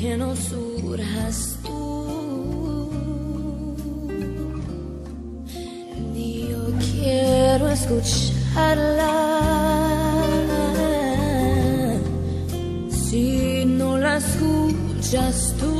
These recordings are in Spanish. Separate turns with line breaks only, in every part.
que no surjas tú. Ni yo quiero escucharla si no la escuchas tú.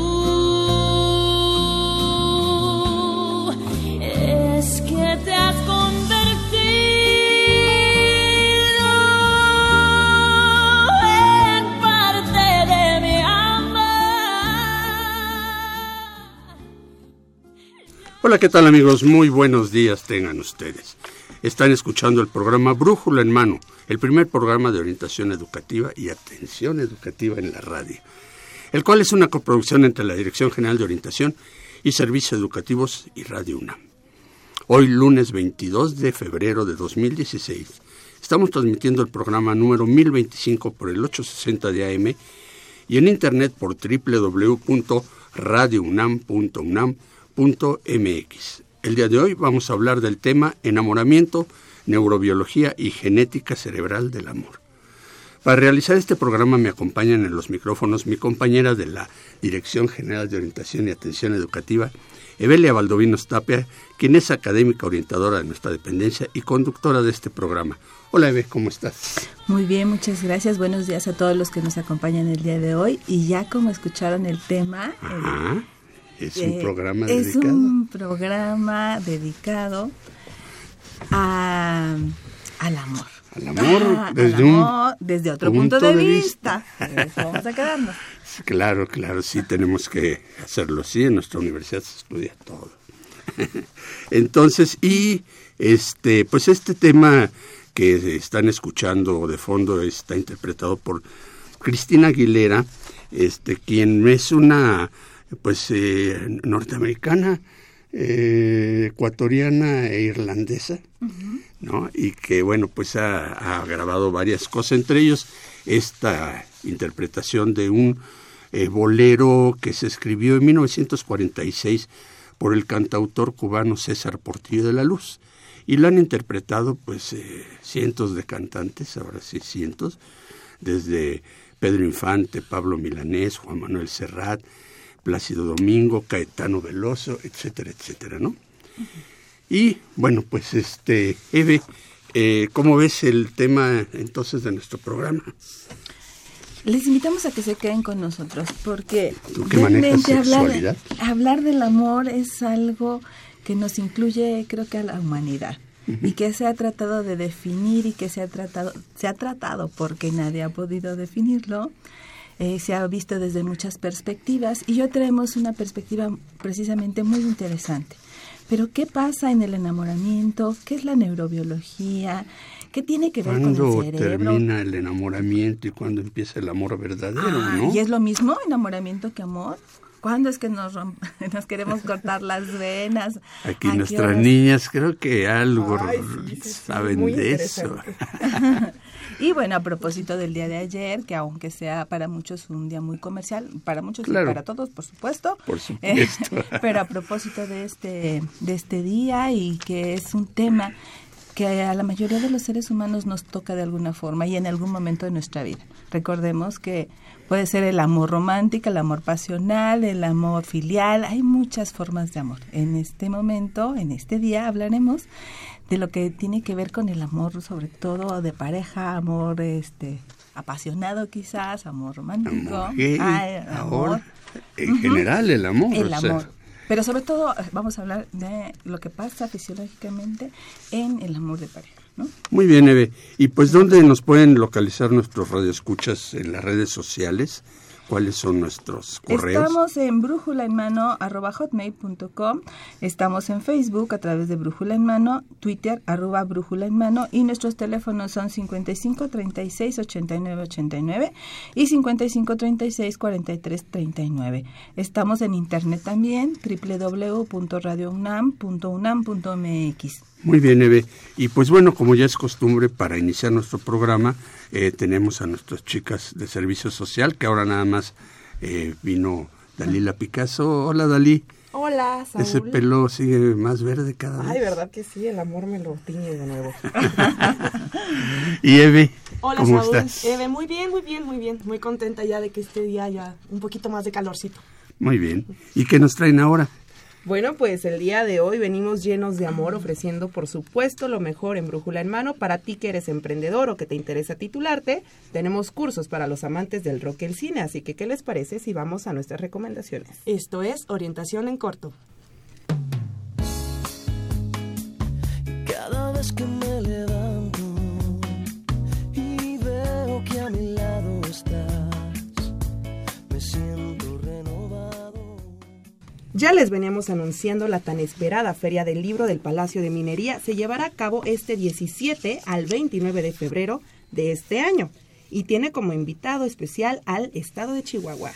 Hola, ¿qué tal amigos? Muy buenos días tengan ustedes. Están escuchando el programa Brújula en Mano, el primer programa de orientación educativa y atención educativa en la radio, el cual es una coproducción entre la Dirección General de Orientación y Servicios Educativos y Radio UNAM. Hoy, lunes 22 de febrero de 2016, estamos transmitiendo el programa número 1025 por el 860 de AM y en internet por www.radiounam.unam.mx. El día de hoy vamos a hablar del tema enamoramiento, neurobiología y genética cerebral del amor. Para realizar este programa me acompañan en los micrófonos mi compañera de la Dirección General de Orientación y Atención Educativa, Evelia Baldovino Tapia, quien es académica orientadora de nuestra dependencia y conductora de este programa. Hola Eve, ¿cómo estás?
Muy bien, muchas gracias. Buenos días a todos los que nos acompañan el día de hoy. Y ya como escucharon el tema...
Es un
eh,
programa
es
dedicado.
un programa dedicado a, al amor.
Al amor
Ah,
desde
al
un
amor desde otro punto, de, vista. En eso vamos a quedarnos.
Claro, claro, sí tenemos que hacerlo. Sí, en nuestra universidad se estudia todo. Entonces, y este, pues este tema que están escuchando de fondo está interpretado por Cristina Aguilera, este, quien es una, pues, eh, norteamericana, eh, ecuatoriana e irlandesa, ¿no? Y que, bueno, pues ha, grabado varias cosas, entre ellos esta interpretación de un eh, bolero que se escribió en 1946 por el cantautor cubano César Portillo de la Luz. Y lo han interpretado pues eh, cientos de cantantes, ahora sí cientos, desde Pedro Infante, Pablo Milanés, Juan Manuel Serrat, Plácido Domingo, Caetano Veloso, etcétera, etcétera, ¿no? Y bueno, pues este, Eve, eh, ¿cómo ves el tema entonces de nuestro programa?
Les invitamos a que se queden con nosotros porque realmente hablar, hablar del amor es algo que nos incluye creo que a la humanidad y que se ha tratado de definir y que se ha tratado se ha tratado porque nadie ha podido definirlo eh, se ha visto desde muchas perspectivas y hoy traemos una perspectiva precisamente muy interesante. Pero ¿qué pasa en el enamoramiento? ¿Qué es la neurobiología? ¿Qué tiene que ver con
¿Cuándo
el cerebro?
termina el enamoramiento y cuándo empieza el amor verdadero,
Ah,
no?
¿Y es lo mismo enamoramiento que amor? ¿Cuándo es que nos, nos queremos cortar las venas?
Aquí
¿A qué
nuestras
horas?
niñas creo que algo
Ay, sí, sí, sí,
saben de eso.
Y bueno, a propósito del día de ayer, que aunque sea para muchos un día muy comercial, para muchos
Claro.
y para todos, por supuesto.
Por supuesto.
Eh, pero a propósito de este, de este día y que es un tema que a la mayoría de los seres humanos nos toca de alguna forma y en algún momento de nuestra vida. Recordemos que puede ser el amor romántico, el amor pasional, el amor filial, hay muchas formas de amor. En este momento, en este día, hablaremos de lo que tiene que ver con el amor, sobre todo de pareja, amor este apasionado quizás, amor romántico,
Amor gay,
ay,
amor, en general el amor.
El
o sea,
amor. Pero sobre todo vamos a hablar de lo que pasa fisiológicamente en el amor de pareja, ¿no?
Muy bien, Eve. Y pues, ¿dónde nos pueden localizar nuestros radioescuchas en las redes sociales? ¿Cuáles son nuestros correos?
Estamos en brújula en mano arroba hotmail.com, estamos en Facebook a través de brújula en mano, Twitter arroba brújula en mano y nuestros teléfonos son 55 36 89 89 y 55 36 43 39. Estamos en internet también www.radiounam.unam.mx.
Muy bien, Eve. Y pues bueno, como ya es costumbre para iniciar nuestro programa, eh, tenemos a nuestras chicas de servicio social, que ahora nada más eh, vino Dalila Picasso. Hola, Dalí.
Hola, Saúl.
Ese pelo sigue más verde cada vez.
Ay, verdad que sí, el amor me lo tiñe de nuevo.
y Eve,
Hola,
¿cómo
Saúl.
estás?
Eve, muy bien, muy bien, muy bien. Muy contenta ya de que este día haya un poquito más de calorcito.
Muy bien. ¿Y qué nos traen ahora?
Bueno, pues el día de hoy venimos llenos de amor, ofreciendo por supuesto lo mejor en Brújula en Mano. Para ti que eres emprendedor o que te interesa titularte, tenemos cursos para los amantes del rock y el cine. Así que, ¿qué les parece si vamos a nuestras recomendaciones?
Esto es Orientación en Corto.
Cada vez que me levanto y veo que a mi lado estás,
Ya les veníamos anunciando la tan esperada Feria del Libro del Palacio de Minería. Se llevará a cabo este 17 al 29 de febrero de este año y tiene como invitado especial al estado de Chihuahua.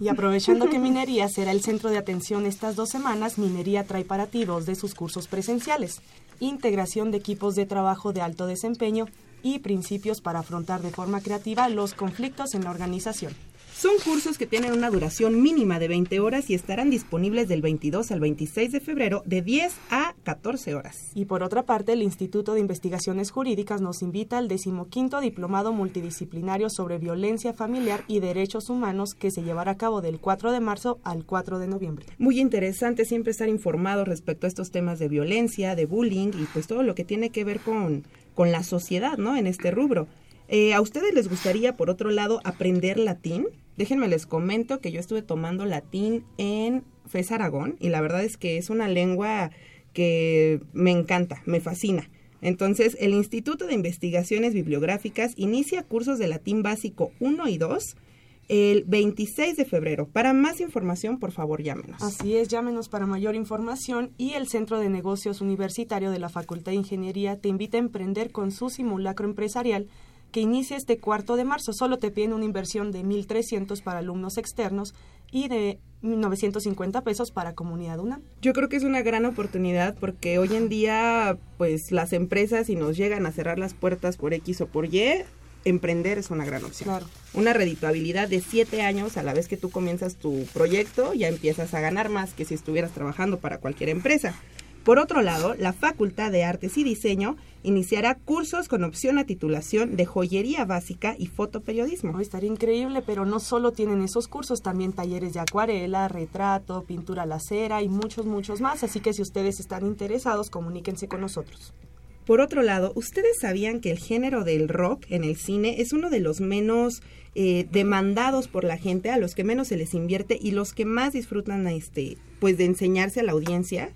Y aprovechando que Minería será el centro de atención estas dos semanas, Minería trae para ti dos de sus cursos presenciales. Integración de equipos de trabajo de alto desempeño y principios para afrontar de forma creativa los conflictos en la organización.
Son cursos que tienen una duración mínima de 20 horas y estarán disponibles del 22 al 26 de febrero de 10 a 14 horas.
Y por otra parte, el Instituto de Investigaciones Jurídicas nos invita al decimoquinto Diplomado Multidisciplinario sobre Violencia Familiar y Derechos Humanos que se llevará a cabo del 4 de marzo al 4 de noviembre.
Muy interesante siempre estar informado respecto a estos temas de violencia, de bullying y pues todo lo que tiene que ver con, con la sociedad, ¿no? En este rubro. Eh, ¿A ustedes les gustaría, por otro lado, aprender latín? Déjenme les comento que yo estuve tomando latín en FES Aragón y la verdad es que es una lengua que me encanta, me fascina. Entonces, el Instituto de Investigaciones Bibliográficas inicia cursos de latín básico 1 y 2 el 26 de febrero. Para más información, por favor, llámenos.
Así es, llámenos para mayor información y el Centro de Negocios Universitario de la Facultad de Ingeniería te invita a emprender con su simulacro empresarial que inicia este cuarto de marzo. Solo te piden una inversión de 1.300 para alumnos externos y de 950 pesos para comunidad UNAM.
Yo creo que es una gran oportunidad porque hoy en día, pues las empresas, si nos llegan a cerrar las puertas por X o por Y, emprender es una gran opción.
Claro.
Una redituabilidad de siete años a la vez que tú comienzas tu proyecto, ya empiezas a ganar más que si estuvieras trabajando para cualquier empresa. Por otro lado, la Facultad de Artes y Diseño iniciará cursos con opción a titulación de joyería básica y fotoperiodismo.
Oh, estaría increíble, pero no solo tienen esos cursos, también talleres de acuarela, retrato, pintura a la cera y muchos, muchos más. Así que si ustedes están interesados, comuníquense con nosotros.
Por otro lado, ¿ustedes sabían que el género del rock en el cine es uno de los menos eh, demandados por la gente, a los que menos se les invierte y los que más disfrutan este, pues de enseñarse a la audiencia?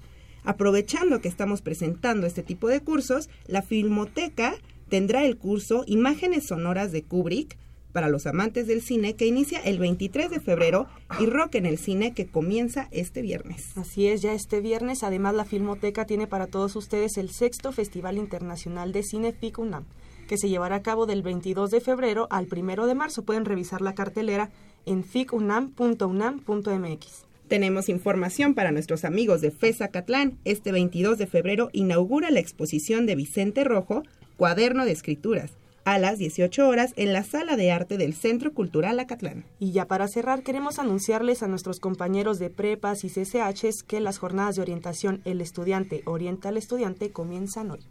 Aprovechando que estamos presentando este tipo de cursos, la Filmoteca tendrá el curso Imágenes Sonoras de Kubrick para los amantes del cine que inicia el 23 de febrero y Rock en el Cine que comienza este viernes.
Así es, ya este viernes, además la Filmoteca tiene para todos ustedes el sexto Festival Internacional de Cine FIC UNAM, que se llevará a cabo del 22 de febrero al 1 de marzo. Pueden revisar la cartelera en ficunam.unam.mx.
Tenemos información para nuestros amigos de FESA Catlán. Este 22 de febrero inaugura la exposición de Vicente Rojo, Cuaderno de Escrituras, a las 18 horas en la Sala de Arte del Centro Cultural Acatlán.
Y ya para cerrar, queremos anunciarles a nuestros compañeros de prepas y CCHs que las jornadas de orientación El Estudiante Orienta al Estudiante comienzan hoy.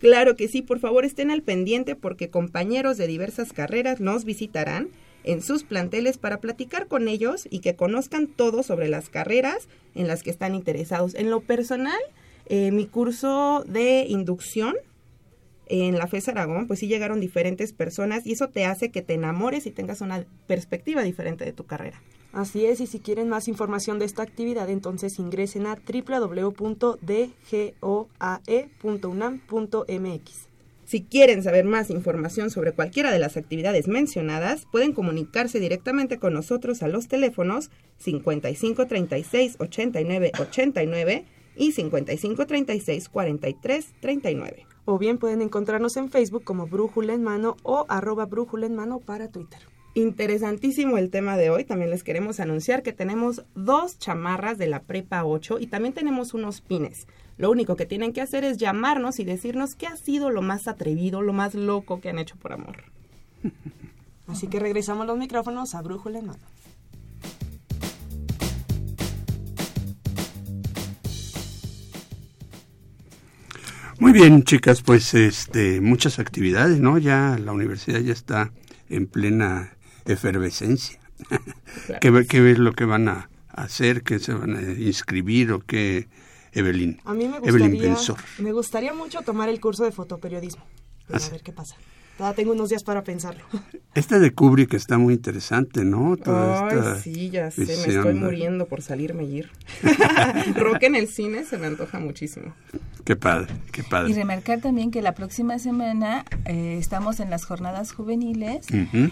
Claro que sí, por favor estén al pendiente porque compañeros de diversas carreras nos visitarán en sus planteles para platicar con ellos y que conozcan todo sobre las carreras en las que están interesados. En lo personal, eh, mi curso de inducción en la FES Aragón, pues sí llegaron diferentes personas y eso te hace que te enamores y tengas una perspectiva diferente de tu carrera.
Así es, y si quieren más información de esta actividad, entonces ingresen a www.dgoae.unam.mx.
Si quieren saber más información sobre cualquiera de las actividades mencionadas, pueden comunicarse directamente con nosotros a los teléfonos 55 36 89 89 y 55 36 43 39.
O bien pueden encontrarnos en Facebook como Brújula en Mano o arroba Brújula en Mano para Twitter.
Interesantísimo el tema de hoy. También les queremos anunciar que tenemos dos chamarras de la Prepa 8 y también tenemos unos pines. Lo único que tienen que hacer es llamarnos y decirnos qué ha sido lo más atrevido, lo más loco que han hecho por amor.
Así que regresamos los micrófonos a Brújula en Mano.
Muy bien, chicas, pues este muchas actividades, ¿no? Ya la universidad ya está en plena efervescencia. ¿Qué, qué es lo que van a hacer? ¿Qué se van a inscribir o qué, Evelyn?
A mí me
Evelyn
gustaría,
Benzor.
me gustaría mucho tomar el curso de fotoperiodismo. A ver qué pasa. Todavía tengo unos días para pensarlo.
Esta de Kubrick está muy interesante, ¿no? Toda
Ay,
esta
sí, ya sé, me estoy muriendo por salirme y ir. Rock en el cine se me antoja muchísimo.
Qué padre, qué
Y
padre.
remarcar también que la próxima semana eh, estamos en las jornadas juveniles
Ujú.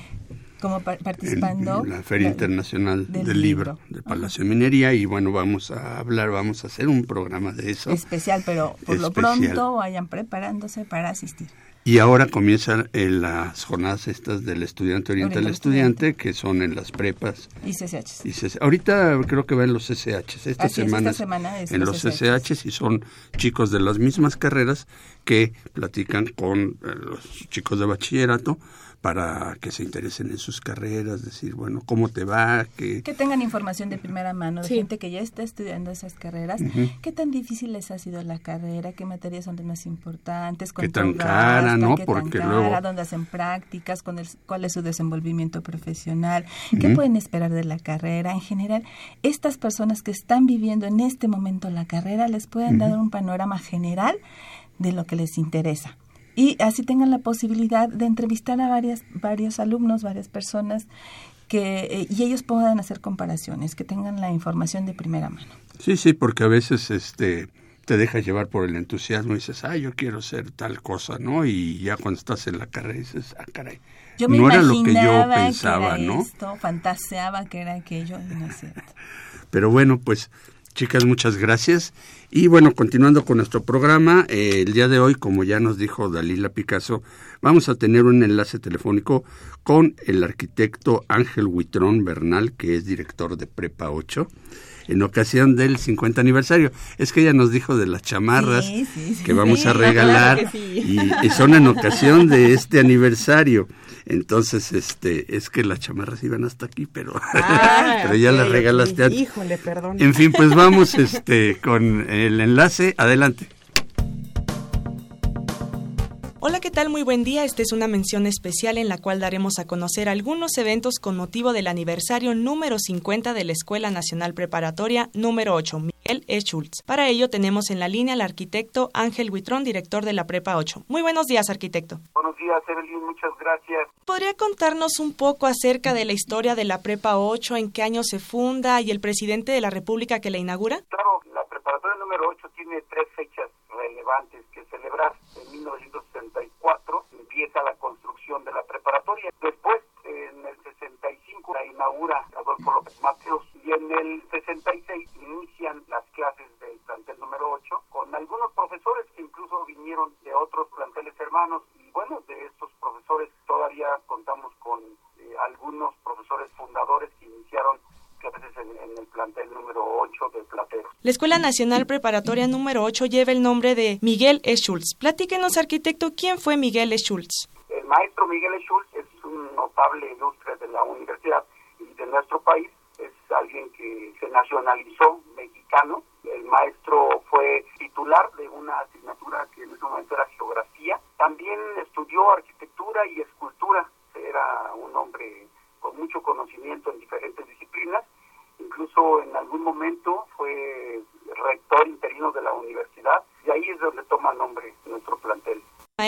Como par- participando
la Feria
la-
Internacional del,
del
Libro,
Libro.
del Palacio de Minería y bueno, vamos a hablar, vamos a hacer un programa de eso.
especial, pero por lo pronto vayan preparándose para asistir.
Y ahora comienzan eh, las jornadas estas del estudiante orienta al
Orienta al
estudiante, que son en las prepas.
Y CCH.
Y CC ahorita creo que va en los SH. Esta
Así es,
semana,
esta semana es
en
los
los SH y son chicos de las mismas carreras que platican con eh, los chicos de bachillerato para que se interesen en sus carreras, decir, bueno, ¿cómo te va? ¿Qué,
Que tengan información de primera mano de
Sí.
gente que ya está estudiando esas carreras. ¿Qué tan difícil les ha sido la carrera? ¿Qué materias son las más importantes?
Qué
¿Cuánto
tan cara? ¿no?
¿Qué
Porque
tan
luego-
cara? ¿Dónde hacen prácticas? ¿Cuál es, cuál es su desenvolvimiento profesional? ¿Qué pueden esperar de la carrera? En general, estas personas que están viviendo en este momento la carrera les pueden dar un panorama general de lo que les interesa. Y así tengan la posibilidad de entrevistar a varias, varios alumnos, varias personas, que, eh, y ellos puedan hacer comparaciones, que tengan la información de primera mano.
Sí, sí, porque a veces este te dejas llevar por el entusiasmo y dices, ah, yo quiero ser tal cosa, ¿no? Y ya cuando estás en la carrera dices, ah, caray,
Yo me
no era lo que yo pensaba,
que era
¿no?
esto, fantaseaba que era aquello, y no es cierto.
Pero bueno, pues chicas, muchas gracias. Y bueno, continuando con nuestro programa, eh, el día de hoy, como ya nos dijo Dalila Picasso, vamos a tener un enlace telefónico con el arquitecto Ángel Huitrón Bernal, que es director de Prepa 8, en ocasión del 50 aniversario. Es que ella nos dijo de las chamarras
Sí, sí, sí.
que vamos a regalar
claro
y, y son en ocasión de este aniversario. Entonces, este, es que las chamarras iban hasta aquí, pero,
Ah,
pero ya las regalaste antes.
Híjole, perdón.
En fin, pues vamos este, con el enlace. Adelante.
Hola, ¿qué tal? Muy buen día. Esta es una mención especial en la cual daremos a conocer algunos eventos con motivo del aniversario número 50 de la Escuela Nacional Preparatoria número 8, Miguel E. Schultz. Para ello tenemos en la línea al arquitecto Ángel Huitrón, director de la Prepa 8. Muy buenos días, arquitecto.
Buenos días, Evelyn, muchas gracias.
¿Podría contarnos un poco acerca de la historia de la Prepa 8, en qué año se funda y el presidente de la República que la inaugura?
Claro, la preparatoria número 8 tiene tres fechas relevantes que celebrar. En 1964 empieza la construcción de la preparatoria. Después, en el 65, la inaugura Adolfo López Mateos. Y en el 66 inician las clases del plantel número 8 con algunos profesores que incluso vinieron de otros planteles hermanos. Y bueno, de estos profesores todavía contamos con eh, algunos profesores fundadores que iniciaron clases en, en el plantel número 8 de Plateros.
La Escuela Nacional Preparatoria número 8 lleva el nombre de Miguel. Schultz. Platíquenos, arquitecto, ¿quién fue Miguel. Schultz?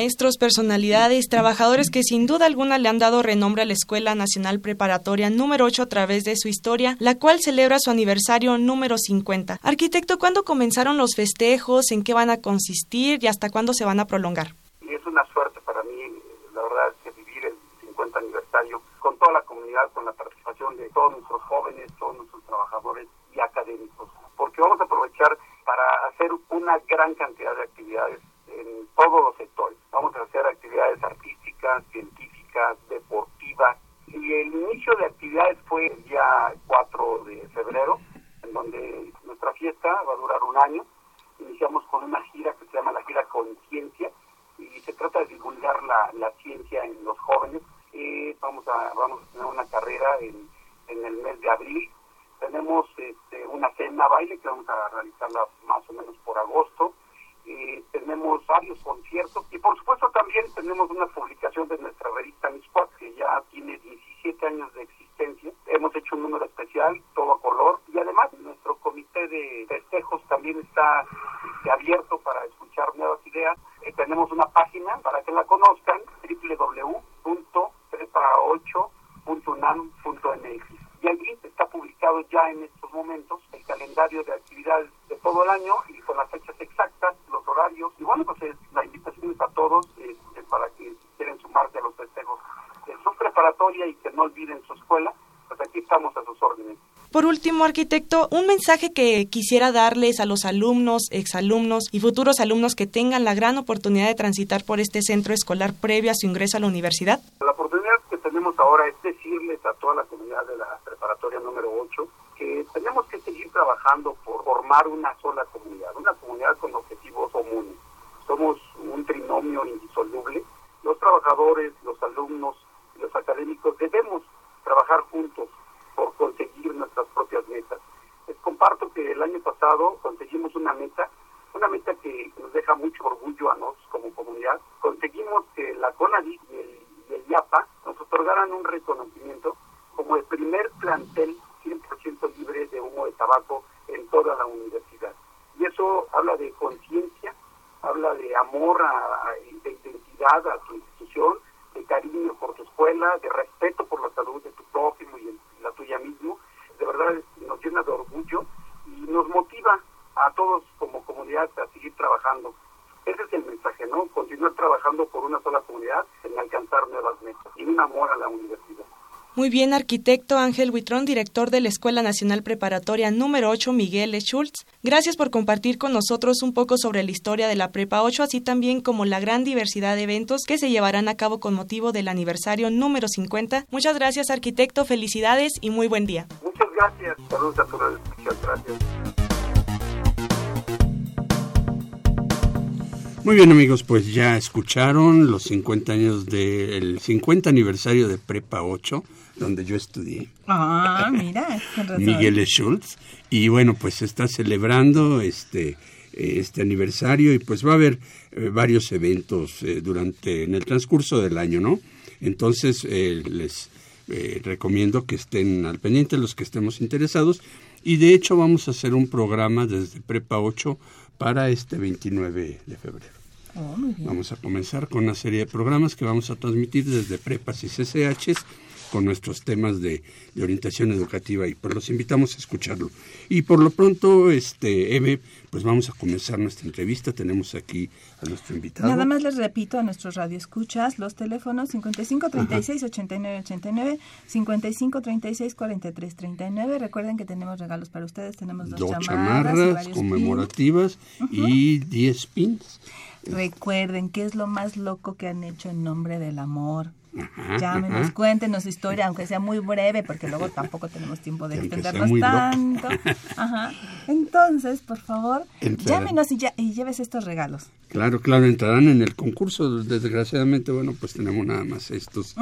maestros, personalidades, trabajadores que sin duda alguna le han dado renombre a la Escuela Nacional Preparatoria número 8 a través de su historia, la cual celebra su aniversario número 50. Arquitecto, ¿cuándo comenzaron los festejos? ¿En qué van a consistir? ¿Y hasta cuándo se van a prolongar?
Es una suerte para mí, la verdad, que vivir el 50 aniversario con toda la comunidad, con la participación de todos nuestros jóvenes, todos nuestros trabajadores y académicos, porque vamos a aprovechar para hacer una gran cantidad de actividades en todos los sectores. Actividades fue el día 4 de febrero, en donde nuestra fiesta va a durar un año. Iniciamos con una gira que se llama la gira Conciencia y se trata de divulgar la, la ciencia en los jóvenes. Eh, vamos, a, vamos a tener una carrera en, en el mes de abril. Tenemos este, una cena baile que vamos a realizarla más o menos por agosto. Eh, tenemos varios conciertos y por supuesto también tenemos una publicación de nuestra revista Miscuac que ya tiene 17 años de existencia. Hemos hecho un número especial, todo a color y además nuestro comité de festejos también está este, abierto para escuchar nuevas ideas. Eh, tenemos una página para que la conozcan, www.prepa8.unam.mx y allí está publicado ya en estos momentos el calendario de actividades de todo el año y con las fechas exactas, los horarios. Y bueno, pues es, la invitación es a todos este, para que quieren sumarse a los festejos de su preparatoria y que no olviden su escuela, pues aquí estamos a sus órdenes.
Último, arquitecto, un mensaje que quisiera darles a los alumnos, exalumnos y futuros alumnos que tengan la gran oportunidad de transitar por este centro escolar previo a su ingreso a la universidad.
La oportunidad que tenemos ahora es decirles a toda la comunidad de la preparatoria número 8 que tenemos que seguir trabajando por formar una sola comunidad, una comunidad con objetivos comunes. Somos un trinomio indisoluble. Los trabajadores, los alumnos y los académicos debemos trabajar juntos por conseguir nuestras propias metas. Les comparto que el año pasado conseguimos una meta, una meta que nos deja mucho orgullo a nosotros como comunidad. Conseguimos que la CONADI y el, y IAPA nos otorgaran un reconocimiento como el primer plantel 100% libre de humo de tabaco en toda la universidad. Y eso habla de conciencia, habla de amor, a, de identidad a tu institución, de cariño por tu escuela, de respeto por la salud de tu prójimo y el- la tuya mismo. De verdad nos llena de orgullo y nos motiva a todos como comunidad a seguir trabajando. Ese es el mensaje, ¿no? Continuar trabajando por una sola comunidad en alcanzar nuevas metas y un amor a la universidad.
Muy bien, arquitecto Ángel Buitrón, director de la Escuela Nacional Preparatoria número 8, Miguel E. Schultz. Gracias por compartir con nosotros un poco sobre la historia de la Prepa 8, así también como la gran diversidad de eventos que se llevarán a cabo con motivo del aniversario número 50. Muchas gracias, arquitecto, felicidades y muy buen día.
Muchas gracias. Saludos a todos. Muchas gracias.
Muy bien amigos, pues ya escucharon los 50 años del 50 aniversario de Prepa 8, donde yo estudié.
Ah, mira, con razón.
Miguel E. Schultz. Y bueno, pues se está celebrando este, este aniversario y pues va a haber eh, varios eventos eh, durante, en el transcurso del año, ¿no? Entonces eh, les eh, recomiendo que estén al pendiente los que estemos interesados y de hecho vamos a hacer un programa desde Prepa 8 para este 29 de febrero.
Oh.
Vamos a comenzar con una serie de programas que vamos a transmitir desde prepas y CCHs con nuestros temas de, de orientación educativa y pues los invitamos a escucharlo. Y por lo pronto, este Eve, pues vamos a comenzar nuestra entrevista. Tenemos aquí a nuestro invitado.
Nada más les repito a nuestros radioescuchas los teléfonos 55 36 89 89, 55 36 43 39. Recuerden que tenemos regalos para ustedes. Tenemos dos,
dos
chamarras,
chamarras conmemorativas y 10 pins.
pins. Recuerden qué es lo más loco que han hecho en nombre del amor.
Ajá,
Llámenos,
ajá.
cuéntenos su historia, aunque sea muy breve, porque luego tampoco tenemos tiempo de extendernos tanto. Ajá. Entonces, por favor,
Entrarán.
llámenos y, ya, y lleves estos regalos.
Claro, claro, entrarán en el concurso. Desgraciadamente, bueno, pues tenemos nada más estos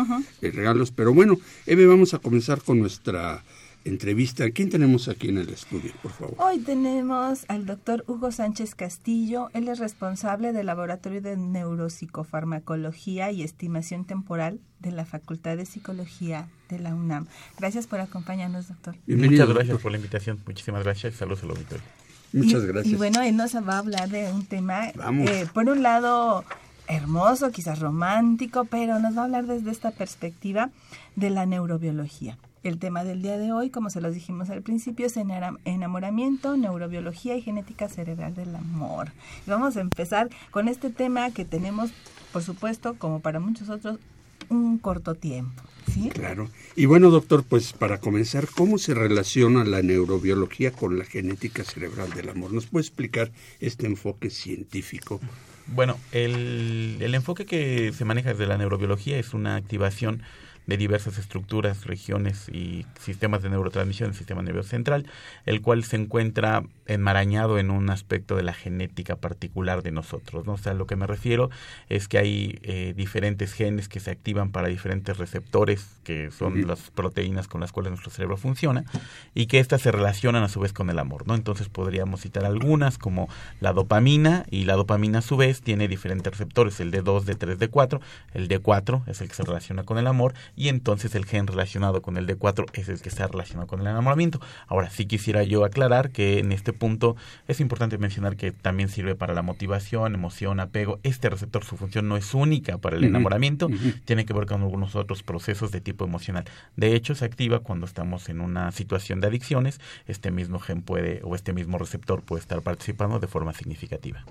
eh, regalos. Pero bueno, Eve, vamos a comenzar con nuestra entrevista. ¿Quién tenemos aquí en el estudio, por favor?
Hoy tenemos al doctor Hugo Sánchez Castillo. Él es responsable del Laboratorio de Neuropsicofarmacología y Estimación Temporal de la Facultad de Psicología de la UNAM. Gracias por acompañarnos, doctor.
Bienvenido,
Muchas gracias
doctor.
por la invitación. Muchísimas gracias. Saludos al auditorio.
Muchas
Y-
gracias.
Y bueno, él nos va a hablar de un tema,
Vamos.
eh, por un lado, hermoso, quizás romántico, pero nos va a hablar desde esta perspectiva de la neurobiología. El tema del día de hoy, como se los dijimos al principio, es enamoramiento, neurobiología y genética cerebral del amor. Y vamos a empezar con este tema que tenemos, por supuesto, como para muchos otros, un corto tiempo. ¿sí?
Claro. Y bueno, doctor, pues para comenzar, ¿cómo se relaciona la neurobiología con la genética cerebral del amor? ¿Nos puede explicar este enfoque científico?
Bueno, el, el enfoque que se maneja desde la neurobiología es una activación de diversas estructuras, regiones y sistemas de neurotransmisión del sistema nervioso central, el cual se encuentra enmarañado en un aspecto de la genética particular de nosotros. ¿no? O sea, lo que me refiero es que hay eh, diferentes genes que se activan para diferentes receptores, que son las proteínas con las cuales nuestro cerebro funciona, y que éstas se relacionan a su vez con el amor. ¿no? Entonces podríamos citar algunas como la dopamina, y la dopamina a su vez tiene diferentes receptores, el D2, D3, D4, el D4 es el que se relaciona con el amor, y entonces el gen relacionado con el D4 es el que está relacionado con el enamoramiento. Ahora sí quisiera yo aclarar que en este punto es importante mencionar que también sirve para la motivación, emoción, apego. Este receptor, su función no es única para el enamoramiento, tiene que ver con algunos otros procesos de tipo emocional. De hecho, se activa cuando estamos en una situación de adicciones. Este mismo gen puede o este mismo receptor puede estar participando de forma significativa.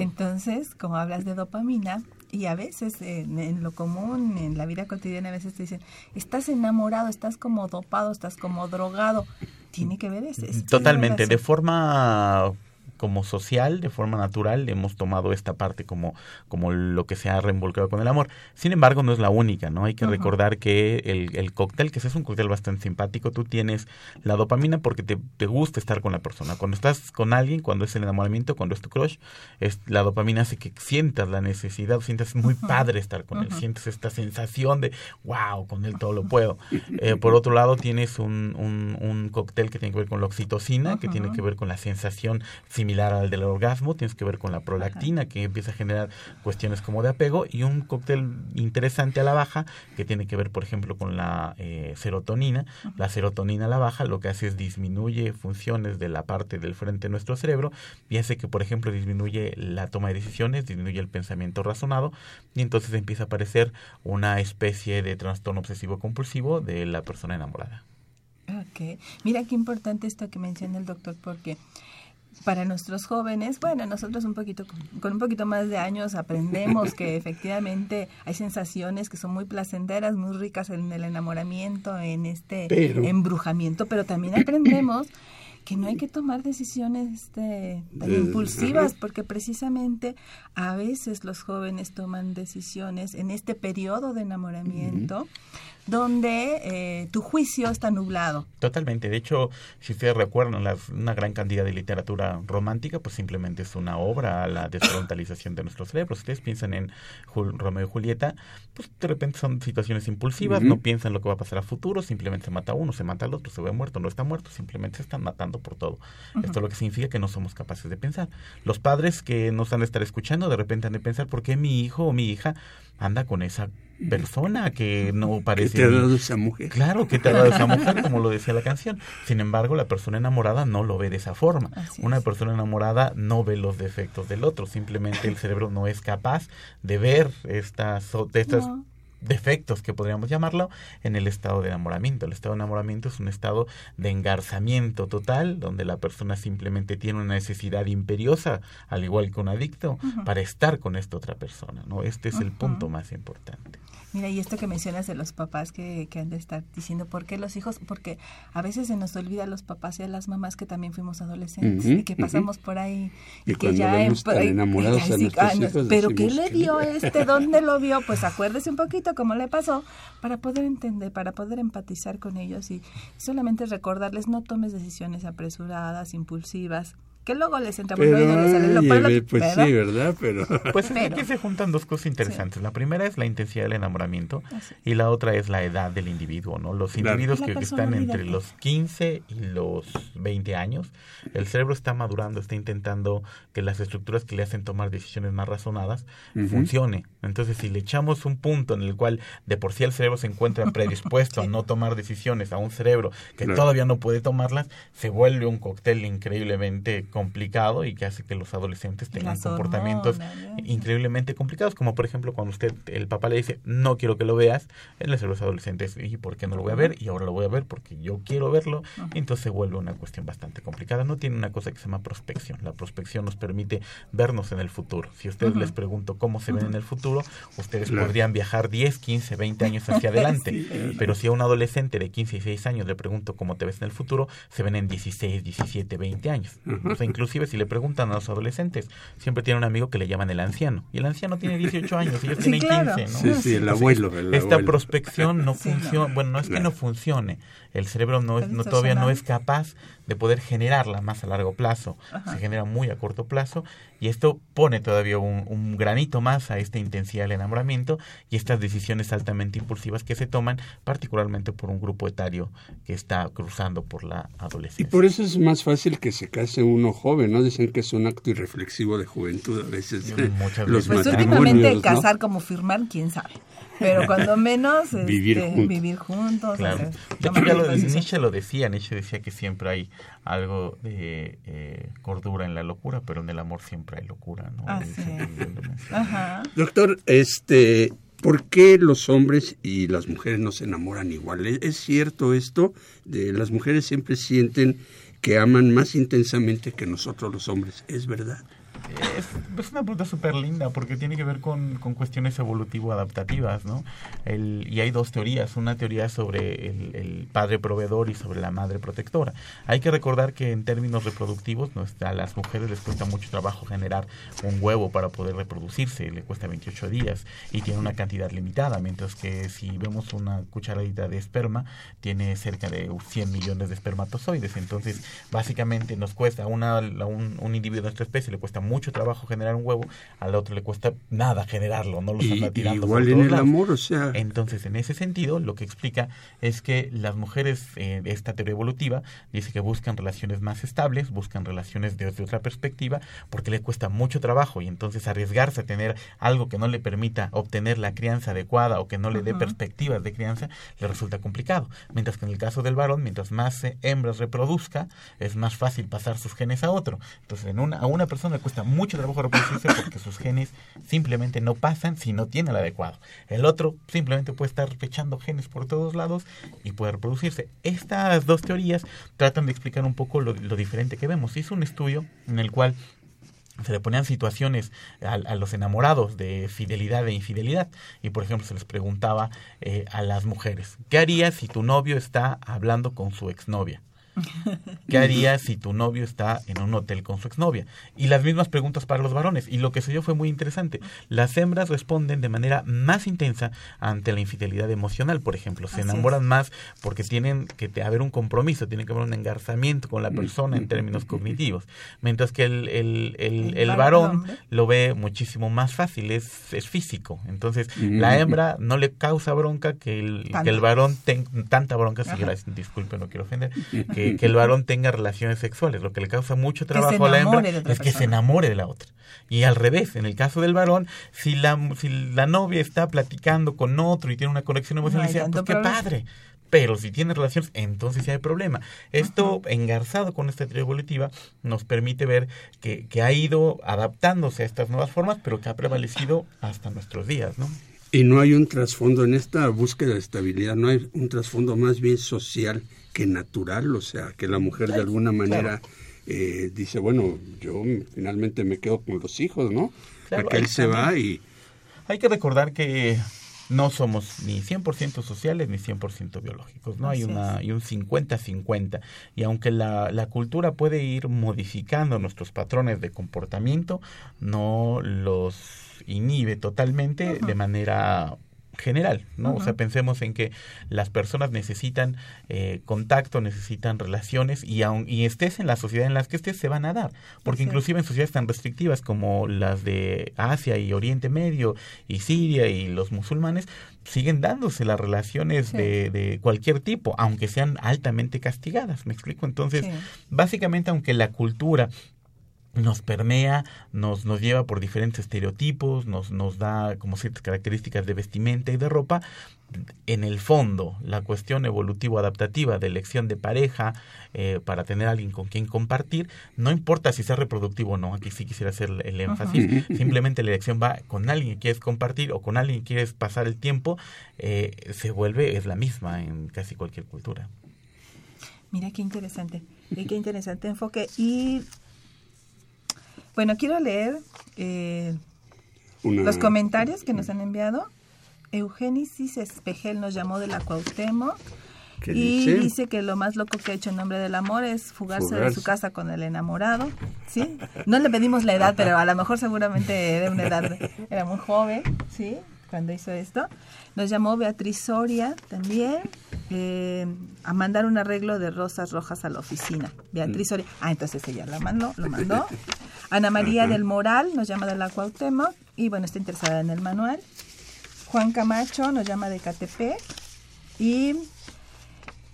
Entonces, como hablas de dopamina, y a veces en, en lo común, en la vida cotidiana, a veces te dicen, estás enamorado, estás como dopado, estás como drogado. Tiene que ver
Totalmente, de forma como social, de forma natural, hemos tomado esta parte como, como lo que se ha reinvolucrado con el amor. Sin embargo, no es la única, ¿no? Hay que recordar que el, el cóctel, que es un cóctel bastante simpático, tú tienes la dopamina porque te, te gusta estar con la persona. Cuando estás con alguien, cuando es el enamoramiento, cuando es tu crush, es, la dopamina hace que sientas la necesidad, sientas muy padre estar con él, sientes esta sensación de, wow, con él todo lo puedo. Eh, por otro lado, tienes un, un, un cóctel que tiene que ver con la oxitocina, que tiene que ver con la sensación similar al del orgasmo, tienes que ver con la prolactina, que empieza a generar cuestiones como de apego, y un cóctel interesante a la baja, que tiene que ver, por ejemplo, con la eh, serotonina. La serotonina a la baja lo que hace es disminuye funciones de la parte del frente de nuestro cerebro y hace que, por ejemplo, disminuye la toma de decisiones, disminuye el pensamiento razonado, y entonces empieza a aparecer una especie de trastorno obsesivo compulsivo de la persona enamorada.
Ok. Mira qué importante esto que menciona el doctor, porque para nuestros jóvenes, bueno, nosotros un poquito con, un poquito más de años aprendemos que efectivamente hay sensaciones que son muy placenteras, muy ricas en el enamoramiento, en este
Pero-
embrujamiento, pero también aprendemos que no hay que tomar decisiones este, tan impulsivas, porque precisamente a veces los jóvenes toman decisiones en este periodo de enamoramiento donde eh, tu juicio está nublado.
Totalmente. De hecho, si ustedes recuerdan, las- una gran cantidad de literatura romántica, pues simplemente es una obra a la desfrontalización de nuestros cerebros. Si ustedes piensan en Jul- Romeo y Julieta, pues de repente son situaciones impulsivas, no piensan lo que va a pasar a futuro, simplemente se mata uno, se mata al otro, se ve muerto, no está muerto, simplemente se están matando por todo. Esto lo que significa que no somos capaces de pensar. Los padres que nos han de estar escuchando, de repente han de pensar, ¿por qué mi hijo o mi hija anda con esa persona que no
¿Qué
parece
te ha dado esa mujer?
Claro, que te ha dado esa mujer, como lo decía la canción. Sin embargo, la persona enamorada no lo ve de esa forma.
Así
Una
es.
persona enamorada no ve los defectos del otro. Simplemente el cerebro no es capaz de ver estas, de
No.
defectos, que podríamos llamarlo, en el estado de enamoramiento. El estado de enamoramiento es un estado de engarzamiento total, donde la persona simplemente tiene una necesidad imperiosa, al igual que un adicto, para estar con esta otra persona. ¿no? Este es el punto más importante.
Mira, y esto que mencionas de los papás que, que han de estar diciendo, ¿por qué los hijos? Porque a veces se nos olvida a los papás y a las mamás que también fuimos adolescentes y que pasamos por ahí.
Y
que
cuando vemos tan
ay,
enamorados a
ay, sí, no,
hijos,
Pero ¿qué le
que-
dio este? ¿Dónde lo vio? Pues acuérdese un poquito cómo le pasó para poder entender, para poder empatizar con ellos y solamente recordarles, no tomes decisiones apresuradas, impulsivas, que luego les entra por oído les sale lo-
pues
¿verdad?
sí, ¿verdad? Pero
Pues
Pero-
aquí se juntan dos cosas interesantes. La primera es la intensidad del enamoramiento y la otra es la edad del individuo, ¿no? Los individuos que, que están entre los 15 y los 20 años, el cerebro está madurando, está intentando que las estructuras que le hacen tomar decisiones más razonadas
Ujú.
funcione. Entonces, si le echamos un punto en el cual de por sí el cerebro se encuentra predispuesto a no tomar decisiones a un cerebro que
Claro.
todavía no puede tomarlas, se vuelve un cóctel increíblemente complicado y que hace que los adolescentes tengan
Las
comportamientos increíblemente complicados, como por ejemplo cuando usted, el papá le dice, no quiero que lo veas, él le dice a los adolescentes, ¿y por qué no lo voy a ver? Y ahora lo voy a ver porque yo quiero verlo, y entonces se vuelve una cuestión bastante complicada. No tiene una cosa que se llama prospección. La prospección nos permite vernos en el futuro. Si a ustedes les pregunto cómo se ven en el futuro, ustedes
Claro.
podrían viajar 10, 15, 20 años hacia adelante. Pero si a un adolescente de 15 y 6 años le pregunto cómo te ves en el futuro, se ven en 16, 17, 20 años. Sea, inclusive si le preguntan a los adolescentes, siempre tiene un amigo que le llaman el anciano. Y el anciano tiene 18 años y ellos
Sí,
tienen
claro.
15, ¿no?
Sí, sí, el abuelo, el
Esta
abuelo.
prospección no funciona. Bueno, no es que no funcione. El cerebro no es, no, todavía no es capaz de poder generarla más a largo plazo.
Ajá.
Se genera muy a corto plazo y esto pone todavía un, un granito más a esta intensidad del enamoramiento y estas decisiones altamente impulsivas que se toman, particularmente por un grupo etario que está cruzando por la
Y
adolescencia.
por eso es más fácil que se case uno joven, ¿no? Dicen que es un acto irreflexivo de juventud a veces.
Muchas
los
veces.
Pues
matrimonios,
últimamente
¿no?
casar como firmar, quién sabe. Pero cuando menos este,
Vivir juntos.
vivir juntos,
Claro.
hacer-
De hecho, ya lo. Nietzsche lo decía, Nietzsche decía que siempre hay algo de eh, cordura en la locura, pero en el amor siempre hay locura, ¿no? Menciono.
Ajá.
Doctor, este, ¿por qué los hombres y las mujeres no se enamoran igual? ¿Es, es cierto esto? De, las mujeres siempre sienten que aman más intensamente que nosotros los hombres. ¿Es verdad?
Es, es una pregunta súper linda porque tiene que ver con, con cuestiones evolutivo-adaptativas, ¿no? El, y hay dos teorías, una teoría sobre el, el padre proveedor y sobre la madre protectora. Hay que recordar que en términos reproductivos a las mujeres les cuesta mucho trabajo generar un huevo para poder reproducirse, le cuesta 28 días y tiene una cantidad limitada, mientras que si vemos una cucharadita de esperma, tiene cerca de 100 millones de espermatozoides. Entonces, básicamente nos cuesta, una, un, un individuo de nuestra especie le cuesta mucho trabajo generar un huevo, al otro le cuesta nada generarlo, no los
Y,
anda tirando
igual
por
en
todos
el
lados.
amor, o sea,
Entonces, en ese sentido, lo que explica es que las mujeres eh, esta teoría evolutiva dice que buscan relaciones más estables, buscan relaciones desde otra perspectiva, porque le cuesta mucho trabajo y entonces arriesgarse a tener algo que no le permita obtener la crianza adecuada o que no le dé perspectivas de crianza, le resulta complicado. Mientras que en el caso del varón, mientras más eh, hembras reproduzca, es más fácil pasar sus genes a otro. Entonces, en una, a una persona le cuesta mucho trabajo reproducirse porque sus genes simplemente no pasan si no tiene el adecuado. El otro simplemente puede estar echando genes por todos lados y puede reproducirse. Estas dos teorías tratan de explicar un poco lo, diferente que vemos. Hizo un estudio en el cual se le ponían situaciones a, a los enamorados de fidelidad e infidelidad. Y por ejemplo se les preguntaba eh, a las mujeres, ¿qué harías si tu novio está hablando con su exnovia? ¿Qué harías si tu novio está en un hotel con su exnovia? Y las mismas preguntas para los varones. Y lo que se dio fue muy interesante. Las hembras responden de manera más intensa ante la infidelidad emocional, por ejemplo. Se
Así
enamoran más porque tienen que haber un compromiso, tiene que haber un engarzamiento con la persona en términos cognitivos. Mientras que el, el, el,
El varón,
lo ve muchísimo más fácil, es, es físico. Entonces, la hembra no le causa bronca que el, que el varón tenga tanta bronca, si disculpe, no quiero ofender, que, que el varón tenga relaciones sexuales. Lo que le causa mucho trabajo a la hembra es que se enamore de la otra. Y al revés, en el caso del varón, si la, si la novia está platicando con otro y tiene una conexión emocional, dice, "Ah, pues qué
problema".
padre. Pero si tiene relaciones, entonces sí hay problema. Esto, engarzado con esta teoría evolutiva, nos permite ver que, que ha ido adaptándose a estas nuevas formas, pero que ha prevalecido hasta nuestros días, ¿no?
y no hay un trasfondo en esta búsqueda de estabilidad, no hay un trasfondo más bien social que natural, o sea, que la mujer de alguna manera eh, dice, bueno, yo finalmente me quedo con los hijos, ¿no?
Claro,
Aquel se va y
Hay que recordar que no somos ni 100% sociales ni 100% biológicos, ¿no? Hay una hay un 50-50 y aunque la, la cultura puede ir modificando nuestros patrones de comportamiento, no los inhibe totalmente de manera general, ¿no? O sea, pensemos en que las personas necesitan eh, contacto, necesitan relaciones y aun, y estés en la sociedad en la que estés se van a dar, porque inclusive en sociedades tan restrictivas como las de Asia y Oriente Medio y Siria y los musulmanes siguen dándose las relaciones
Sí.
de, de cualquier tipo, aunque sean altamente castigadas, ¿me explico? Entonces,
Sí.
básicamente aunque la cultura nos permea, nos, nos lleva por diferentes estereotipos, nos, nos da como ciertas características de vestimenta y de ropa. En el fondo, la cuestión evolutivo-adaptativa de elección de pareja eh, para tener a alguien con quien compartir, no importa si sea reproductivo o no, aquí sí quisiera hacer el énfasis, simplemente la elección va con alguien que quieres compartir o con alguien que quieres pasar el tiempo, eh, se vuelve, es la misma en casi cualquier cultura.
Mira qué interesante, y qué interesante enfoque. Y bueno, quiero leer eh,
Una-
los comentarios que nos han enviado. Eugénesis Espejel nos llamó de la Cuauhtémoc
¿Qué
y
dice?
dice que lo más loco que ha hecho en nombre del amor es fugarse de su casa con el enamorado. ¿Sí? No le pedimos la edad, pero a lo mejor seguramente era una edad, era muy joven, ¿sí? Cuando hizo esto. Nos llamó Beatriz Soria también eh, a mandar un arreglo de rosas rojas a la oficina. Beatriz Soria. Ah, entonces ella la mandó, lo mandó. Ana María del Moral nos llama de la Cuauhtémoc y bueno, está interesada en el manual. Juan Camacho nos llama de Catepec y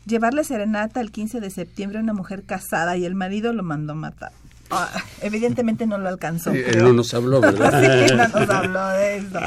llevarle serenata el 15 de septiembre a una mujer casada y el marido lo mandó matar. Ah, evidentemente no lo alcanzó.
Sí, él no nos habló, ¿verdad?
Sí, no nos habló de eso.